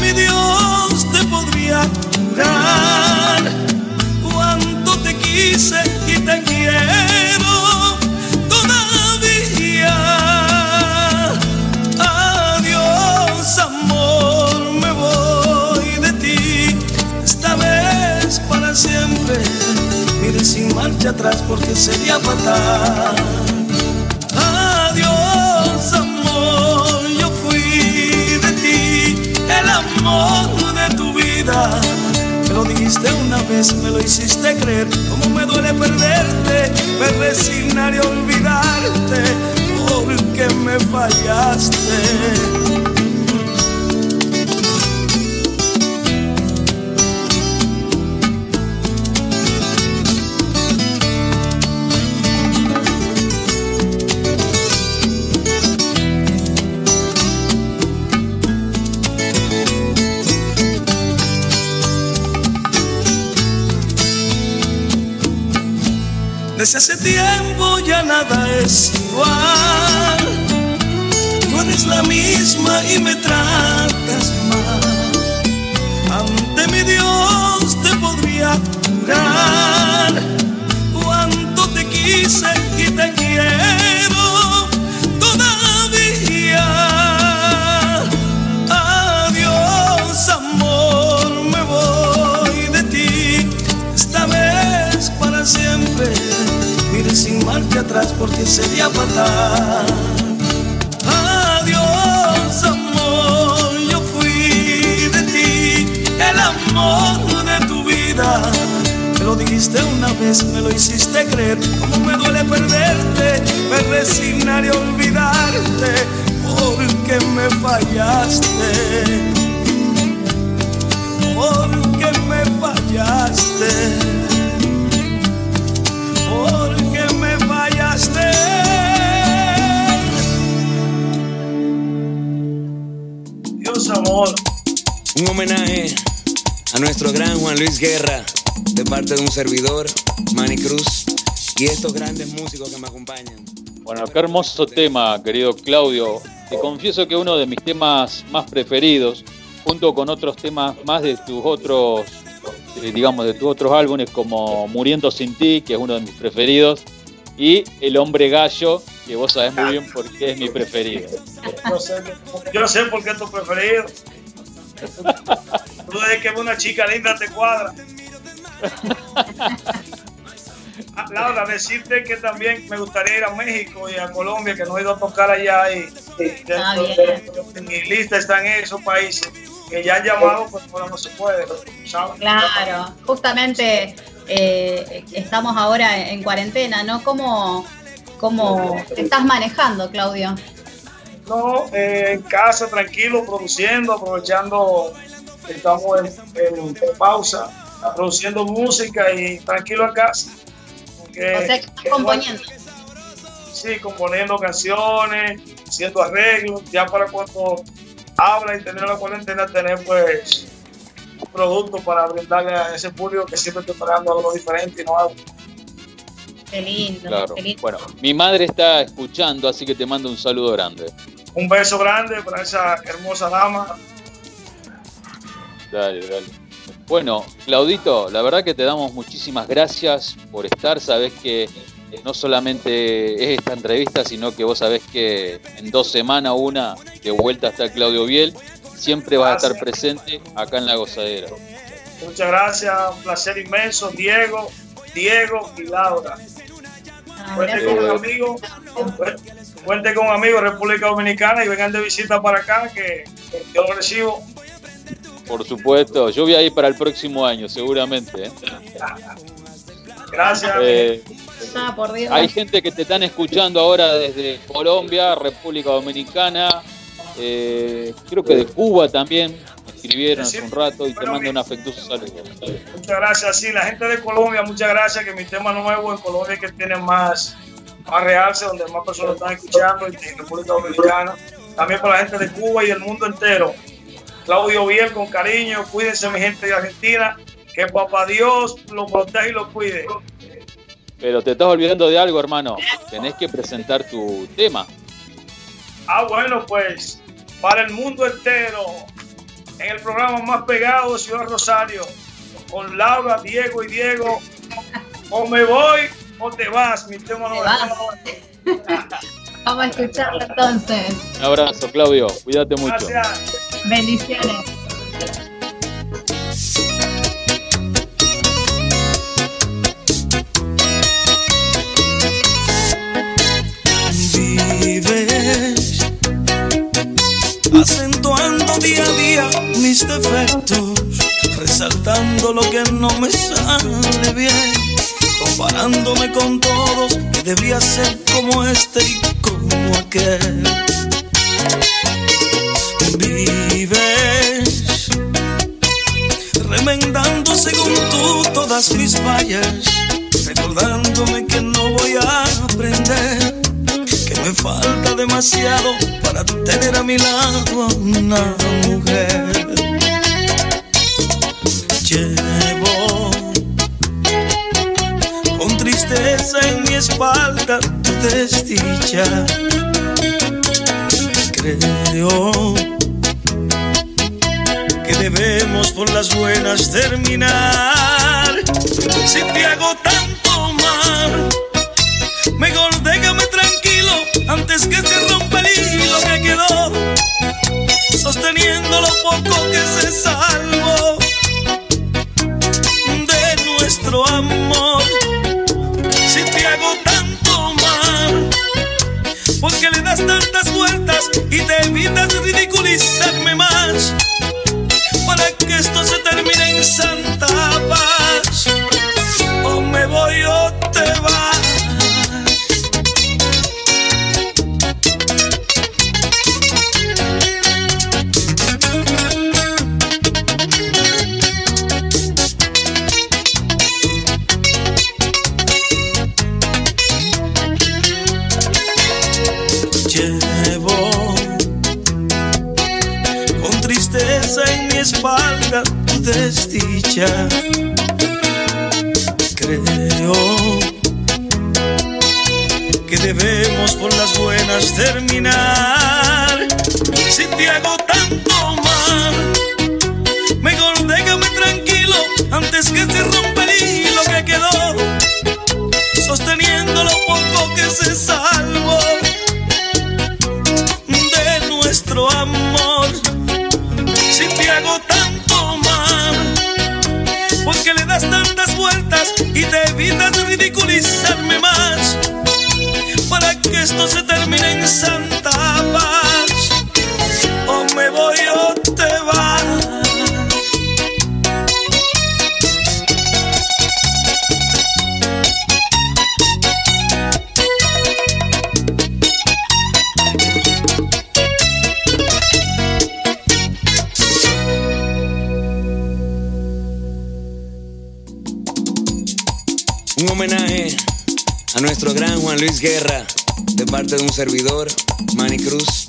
Mi Dios te podría jurar cuánto te quise y te quiero todavía. Adiós, amor, me voy de ti, esta vez para siempre. Mire sin marcha atrás porque sería fatal. Amor de tu vida. Me lo dijiste una vez, me lo hiciste creer, cómo me duele perderte, me resignaré a olvidarte, porque me fallaste. Desde hace tiempo ya nada es igual. Tú eres la misma y me tratas mal. Ante mi Dios te podría jurar cuánto te quise marcha atrás porque sería fatal. Adiós, amor, yo fui de ti, el amor de tu vida. Me lo dijiste una vez, me lo hiciste creer, cómo me duele perderte, me resignaré a olvidarte, porque me fallaste, porque me fallaste, fallaste. Dios, amor. Un homenaje a nuestro gran Juan Luis Guerra, de parte de un servidor, Manny Cruz, y estos grandes músicos que me acompañan. Bueno, qué hermoso tema, querido Claudio. Te confieso que uno de mis temas más preferidos, junto con otros temas más de tus otros, eh, digamos, de tus otros álbumes, como Muriendo sin ti, que es uno de mis preferidos, y El Hombre Gallo, que vos sabés muy bien por qué es mi preferido. Yo sé, yo sé por qué es tu preferido. Tú desde que ves una chica linda te cuadra. Ah, Laura, decirte que también me gustaría ir a México y a Colombia, que no he ido a tocar allá y, y Ah, en mi lista están esos países. Que ya han llamado, pues ahora no se puede. ¿sabes? Claro, justamente eh, estamos ahora en cuarentena, ¿no? ¿Cómo, cómo te estás manejando, Claudio? No, eh, en casa, tranquilo, produciendo, aprovechando estamos en, en- en pausa, produciendo música y tranquilo en casa. O sea, que estás componiendo. Sí, componiendo canciones, haciendo arreglos, ya para cuando habla y tener la cuarentena, tener pues un producto para brindarle a ese público que siempre está esperando algo diferente y nuevo. Qué lindo, Claro. qué lindo. Bueno, mi madre está escuchando, así que te mando un saludo grande. Un beso grande para esa hermosa dama. Dale, dale. Bueno, Claudito, la verdad que te damos muchísimas gracias por estar. Sabés que no solamente es esta entrevista, sino que vos sabés que en dos semanas, una, de vuelta está Claudio Biel. Siempre vas a estar presente acá en La Gozadera. Muchas gracias, un placer inmenso. Diego, Diego y Laura. Cuente con un amigo, cuente con un amigo de República Dominicana y vengan de visita para acá que, que yo lo recibo. Por supuesto, yo voy a ir para el próximo año, seguramente. ¿eh? Gracias. Eh, Ah, por Dios. Hay gente que te están escuchando ahora desde Colombia, República Dominicana, eh, creo que de Cuba también. Me escribieron hace un rato y te mando un afectuoso saludo. Muchas gracias. Sí, la gente de Colombia, muchas gracias. Que mi tema nuevo en Colombia es que tiene más, más realce, donde más personas están escuchando, y en República Dominicana. También para la gente de Cuba y del mundo entero. Claudio Biel, con cariño. Cuídense, mi gente de Argentina. Que papá Dios lo proteja y lo cuide. Pero te estás olvidando de algo, hermano. Tenés que presentar tu tema. Ah, bueno, pues para el mundo entero, en el programa más pegado de Ciudad Rosario, con Laura, Diego y Diego, o me voy o te vas, mi tema no Vamos a escucharlo entonces. Un abrazo, Claudio. Cuídate mucho. Gracias. Bendiciones. Acentuando día a día mis defectos, resaltando lo que no me sale bien, comparándome con todos que debería ser como este y como aquel. Vives remendando según tú todas mis fallas, recordándome que no voy a aprender que me falta demasiado para tener a mi lado una mujer. Llevo con tristeza en mi espalda tu desdicha. Creo que debemos por las buenas terminar. Si te hago tanto mal, mejor déjame tranquilo antes que se rompa Luis Guerra, de parte de un servidor, Manny Cruz,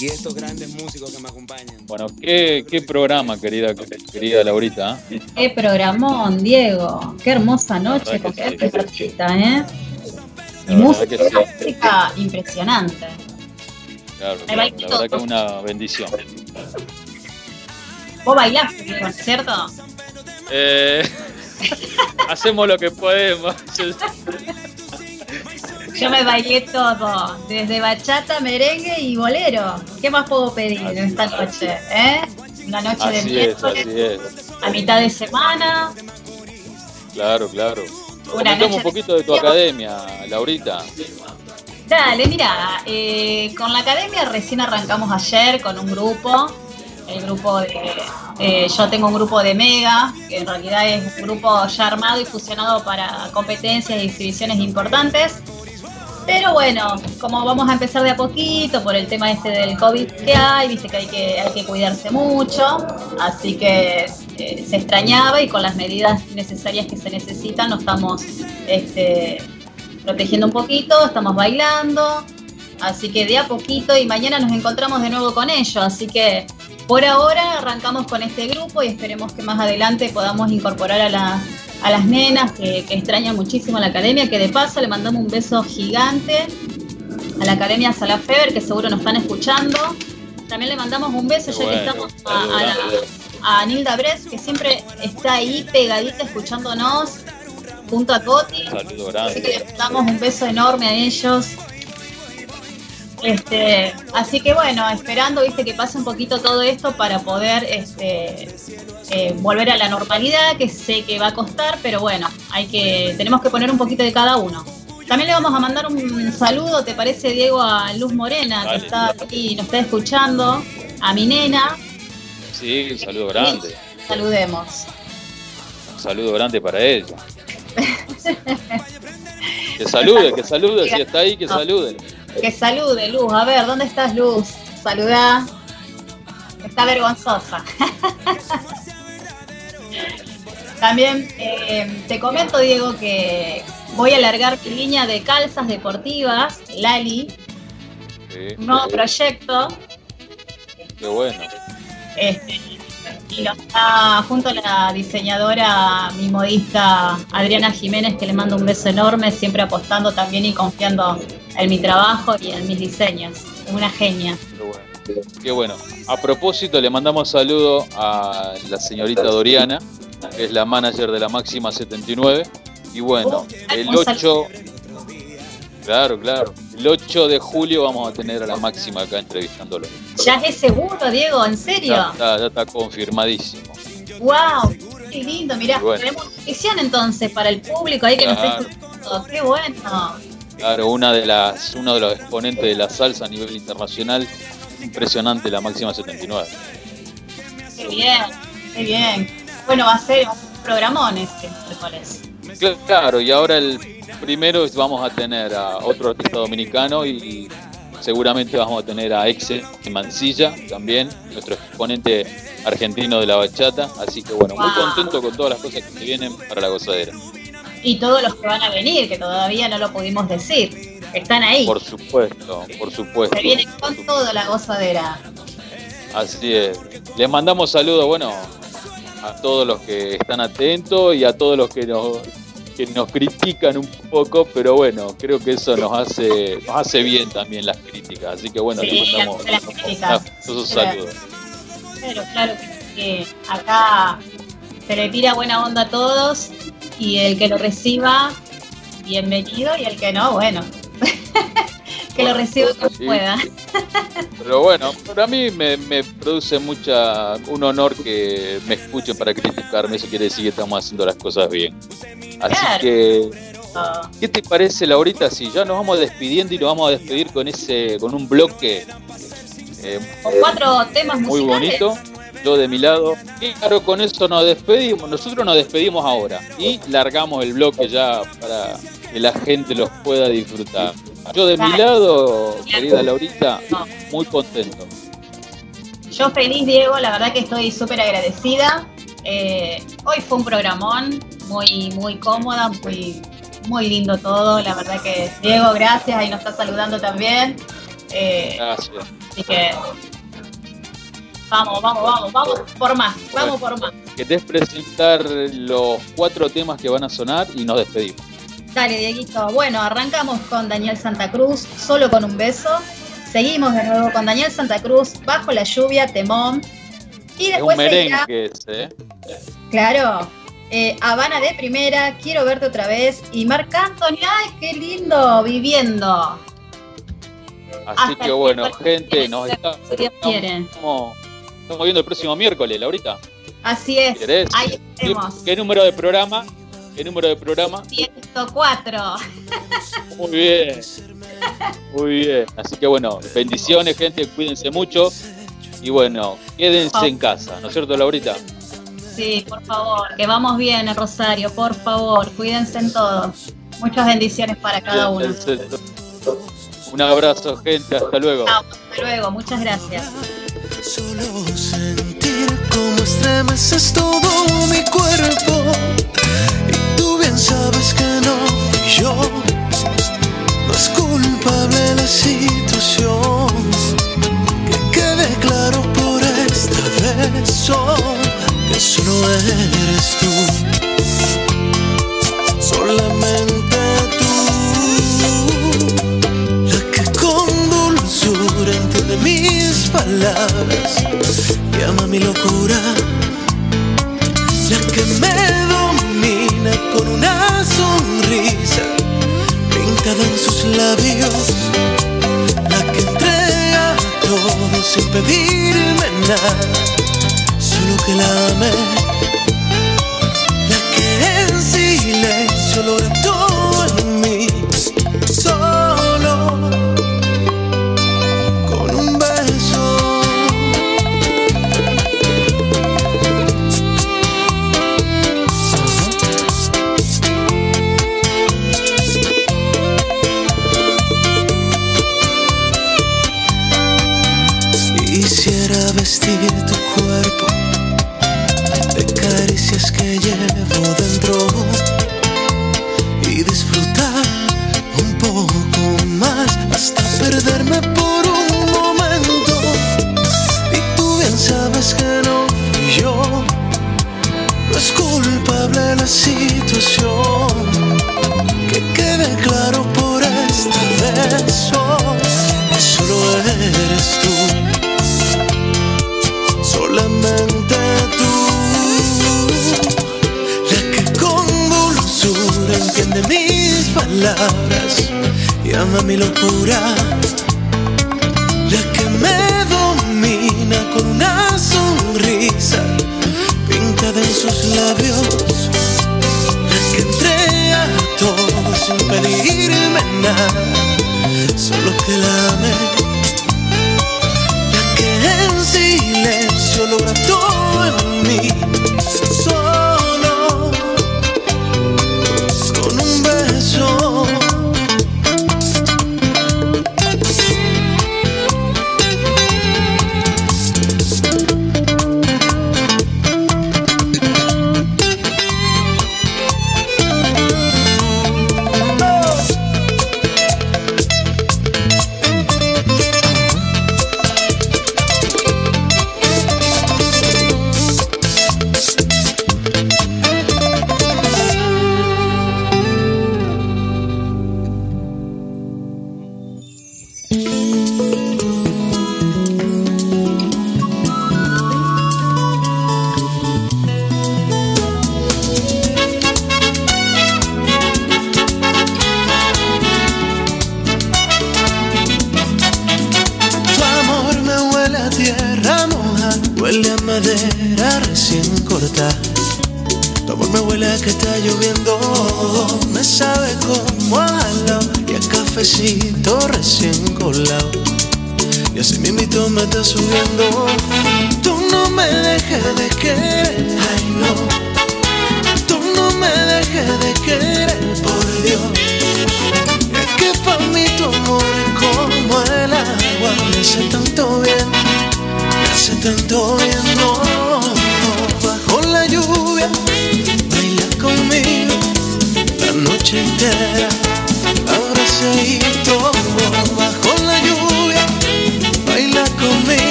y estos grandes músicos que me acompañan. Bueno, ¿qué, qué programa, querida, querida Laurita? ¿eh? Qué programón, Diego. Qué hermosa noche con sí. este artista, ¿eh? Y música, sí. música impresionante. Claro, Me claro, bailé la verdad que es una bendición. Vos bailaste, Diego, ¿cierto? Eh, hacemos lo que podemos. Yo me bailé todo, desde bachata, merengue y bolero. ¿Qué más puedo pedir en esta noche? ¿eh? Una noche de Así es, miércoles, así es. a mitad de semana. Claro, claro. Una noche un poquito de tu academia, Laurita. Dale, mira, eh, con la academia recién arrancamos ayer con un grupo, el grupo de, eh, yo tengo un grupo de Mega, que en realidad es un grupo ya armado y fusionado para competencias y exhibiciones importantes. Pero bueno, como vamos a empezar de a poquito por el tema este del COVID que hay, viste que hay que, hay que cuidarse mucho, así que eh, se extrañaba y con las medidas necesarias que se necesitan nos estamos este, protegiendo un poquito, estamos bailando, así que de a poquito y mañana nos encontramos de nuevo con ellos, así que por ahora arrancamos con este grupo y esperemos que más adelante podamos incorporar a, la- a las nenas que, que extrañan muchísimo la academia, que de paso le mandamos un beso gigante a la Academia Sala Feber, que seguro nos están escuchando. También le mandamos un beso, ya que estamos a, a la- a Nilda Bres, que siempre está ahí pegadita escuchándonos, junto a Coti. Así que grande. les damos un beso enorme a ellos. Este, así que bueno, esperando viste que pase un poquito todo esto para poder este, eh, volver a la normalidad, que sé que va a costar, pero bueno, hay que, tenemos que poner un poquito de cada uno. También le vamos a mandar un saludo, ¿te parece, Diego, a Luz Morena, que está aquí y nos está escuchando, a mi nena, Sí, un saludo grande. saludemos. Un saludo grande para ella. Que salude, que salude, si está ahí, que salude. Que salude, Luz. A ver, ¿dónde estás, Luz? Saludá. Está vergonzosa. También eh, te comento, Diego, que voy a alargar mi línea de calzas deportivas, Lali, Sí, un nuevo proyecto. qué bueno. Este, y lo está junto a la diseñadora, mi modista Adriana Jiménez, que le mando un beso enorme, siempre apostando también y confiando en mi trabajo y en mis diseños. Una genia. Qué bueno. Qué bueno. A propósito, le mandamos saludo a la señorita Doriana, que es la manager de la Máxima 79. Y bueno, el 8, claro, claro, el 8 de julio vamos a tener a la Máxima acá entrevistándolo. Ya es seguro, Diego, ¿en serio? Ya está, ya está confirmadísimo. ¡Wow! Qué lindo, mirá, bueno. tenemos notición entonces para el público ahí que nos Claro. está escuchando. ¡Qué bueno! Claro, una de las, uno de los exponentes de la salsa a nivel internacional, impresionante la Máxima 79. ¡Qué bien! ¡Qué bien! Bueno, va a ser un programón este miércoles. Cl- Claro, y ahora el primero es- vamos a tener a otro artista dominicano y seguramente vamos a tener a Exe Mancilla también, nuestro exponente argentino de la bachata. Así que bueno, muy contento con todas las cosas que vienen para la gozadera. Y todos los que van a venir, que todavía no lo pudimos decir. Están ahí. Por supuesto, por supuesto. Se viene con todo la gozadera. Así es. Les mandamos saludos, bueno, a todos los que están atentos y a todos los que nos, que nos critican un poco, pero bueno, creo que eso nos hace, nos hace bien también las críticas. Así que bueno, Sí, les mandamos hace las críticas. esos saludos. Pero claro que sí. Acá se le tira buena onda a todos y el que lo reciba, bienvenido y el que no, bueno. que lo reciba como sí. pueda. Pero bueno, para mí me, me produce mucha un honor que me escuchen para criticarme, eso quiere decir que estamos haciendo las cosas bien. Así Claro. que Ah, ¿Qué te parece, Laurita, si ya nos vamos despidiendo y nos vamos a despedir con ese, con un bloque eh, Con cuatro temas muy musicales. bonito? Yo de mi lado. Y claro, con eso nos despedimos. Nosotros nos despedimos ahora y largamos el bloque ya para que la gente los pueda disfrutar. Yo de mi lado, querida Laurita, muy contento. Yo feliz, Diego, la verdad que estoy súper agradecida. Eh, hoy fue un programón muy, muy cómoda, muy, muy lindo todo, la verdad que Diego, gracias, ahí nos está saludando también. Eh, Gracias. así que vamos, vamos, vamos, vamos por más, vamos por más. ¿Querés presentar los cuatro temas que van a sonar y nos despedimos? Dale, Dieguito. Bueno, arrancamos con Daniel Santa Cruz, solo con un beso. Seguimos de nuevo con Daniel Santa Cruz, Bajo la lluvia, Temón. Y Es después un seguirá, merengue ese, ¿eh? claro, eh, Habana de primera, Quiero verte otra vez. Y Marc Anthony, ¡ay, qué lindo! Viviendo. Así Hasta que bueno, gente, nos estamos, estamos viendo el próximo miércoles, Laurita. Así es. ¿Querés? Ahí ¿Qué, estemos. qué número de programa? ¿Qué número de programa? 104. Muy bien. Muy bien. Así que bueno, bendiciones, gente, cuídense mucho. Y bueno, quédense en casa, ¿no es cierto, Laurita? Sí, por favor, que vamos bien en Rosario, por favor, cuídense en todo. Muchas bendiciones para cada uno. Un abrazo, gente, hasta luego. Chao, hasta luego, muchas gracias. Solo sentir cómo estremeces todo mi cuerpo. Y tú bien sabes que no fui yo. No es culpable la situación. Que quede claro por esta vez solo que solo eres tú. Solamente palabras y ama mi locura. La que me domina con una sonrisa pintada en sus labios. La que entrega todo sin pedirme nada, solo que la ame. La que en silencio logra todo en mí, Vestir tu cuerpo de caricias que llevo dentro y disfrutar un poco más hasta perderme por un momento. Y tú bien sabes que no fui yo, no es culpable la situación. Que quede claro por esta vez que solo eres tú. Solamente tú, la que con dulzura entiende mis palabras y ama mi locura, la que me domina con una sonrisa pintada en sus labios, la que entrega todo sin pedirme nada, solo que la ame. Que en silencio logra todo en mí.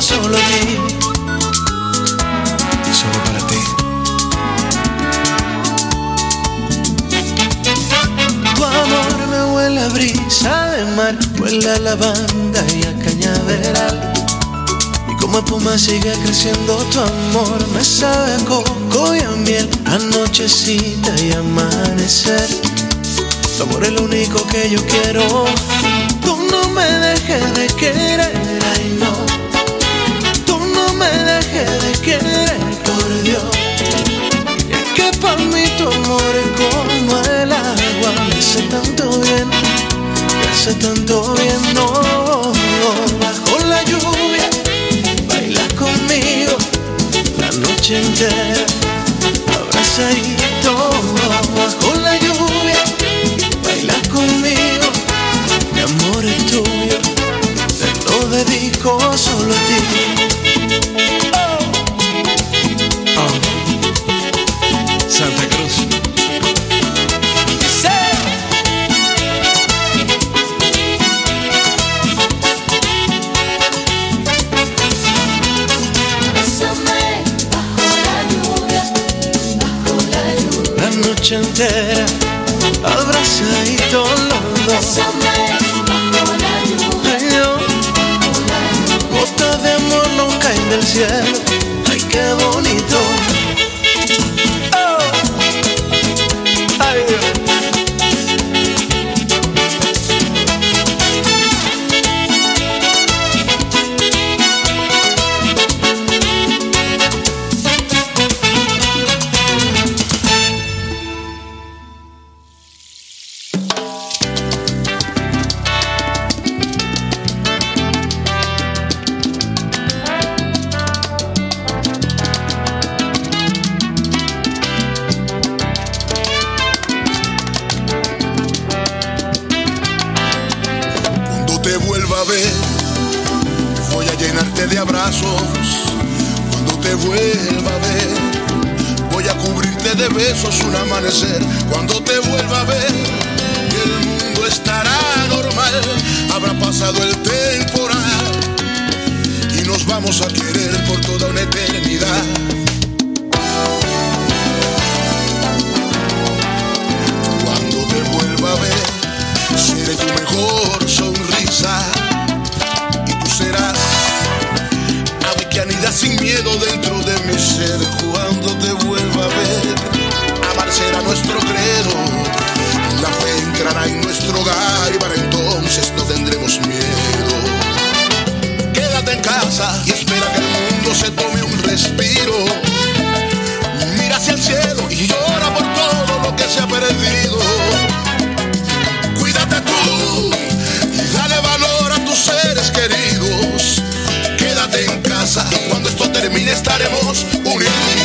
Solo a ti, solo para ti. Tu amor me huele a brisa de mar, huele a lavanda y a cañaveral. Y como espuma sigue creciendo tu amor, me sabe a coco y a miel, anochecita y amanecer. Tu amor es lo único que yo quiero. Tú no me dejes de querer, ay no. De querer, por Dios. Y que para mí tu amor es como el agua, me hace tanto bien, me hace tanto bien, no. Bajo la lluvia, baila conmigo la noche entera. Bajo noche de besos un amanecer. Cuando te vuelva a ver, el mundo estará normal. Habrá pasado el temporal y nos vamos a querer por toda una eternidad. Cuando te vuelva a ver, seré tu mejor sonrisa y tú serás sin miedo dentro de mi ser cuando te vuelva a ver. La fe entrará en nuestro hogar y para entonces no tendremos miedo. Quédate en casa y espera que el mundo se tome un respiro. Mira hacia el cielo y llora por todo lo que se ha perdido. Cuídate tú y dale valor a tus seres queridos. Quédate en casa y cuando esto termine estaremos unidos.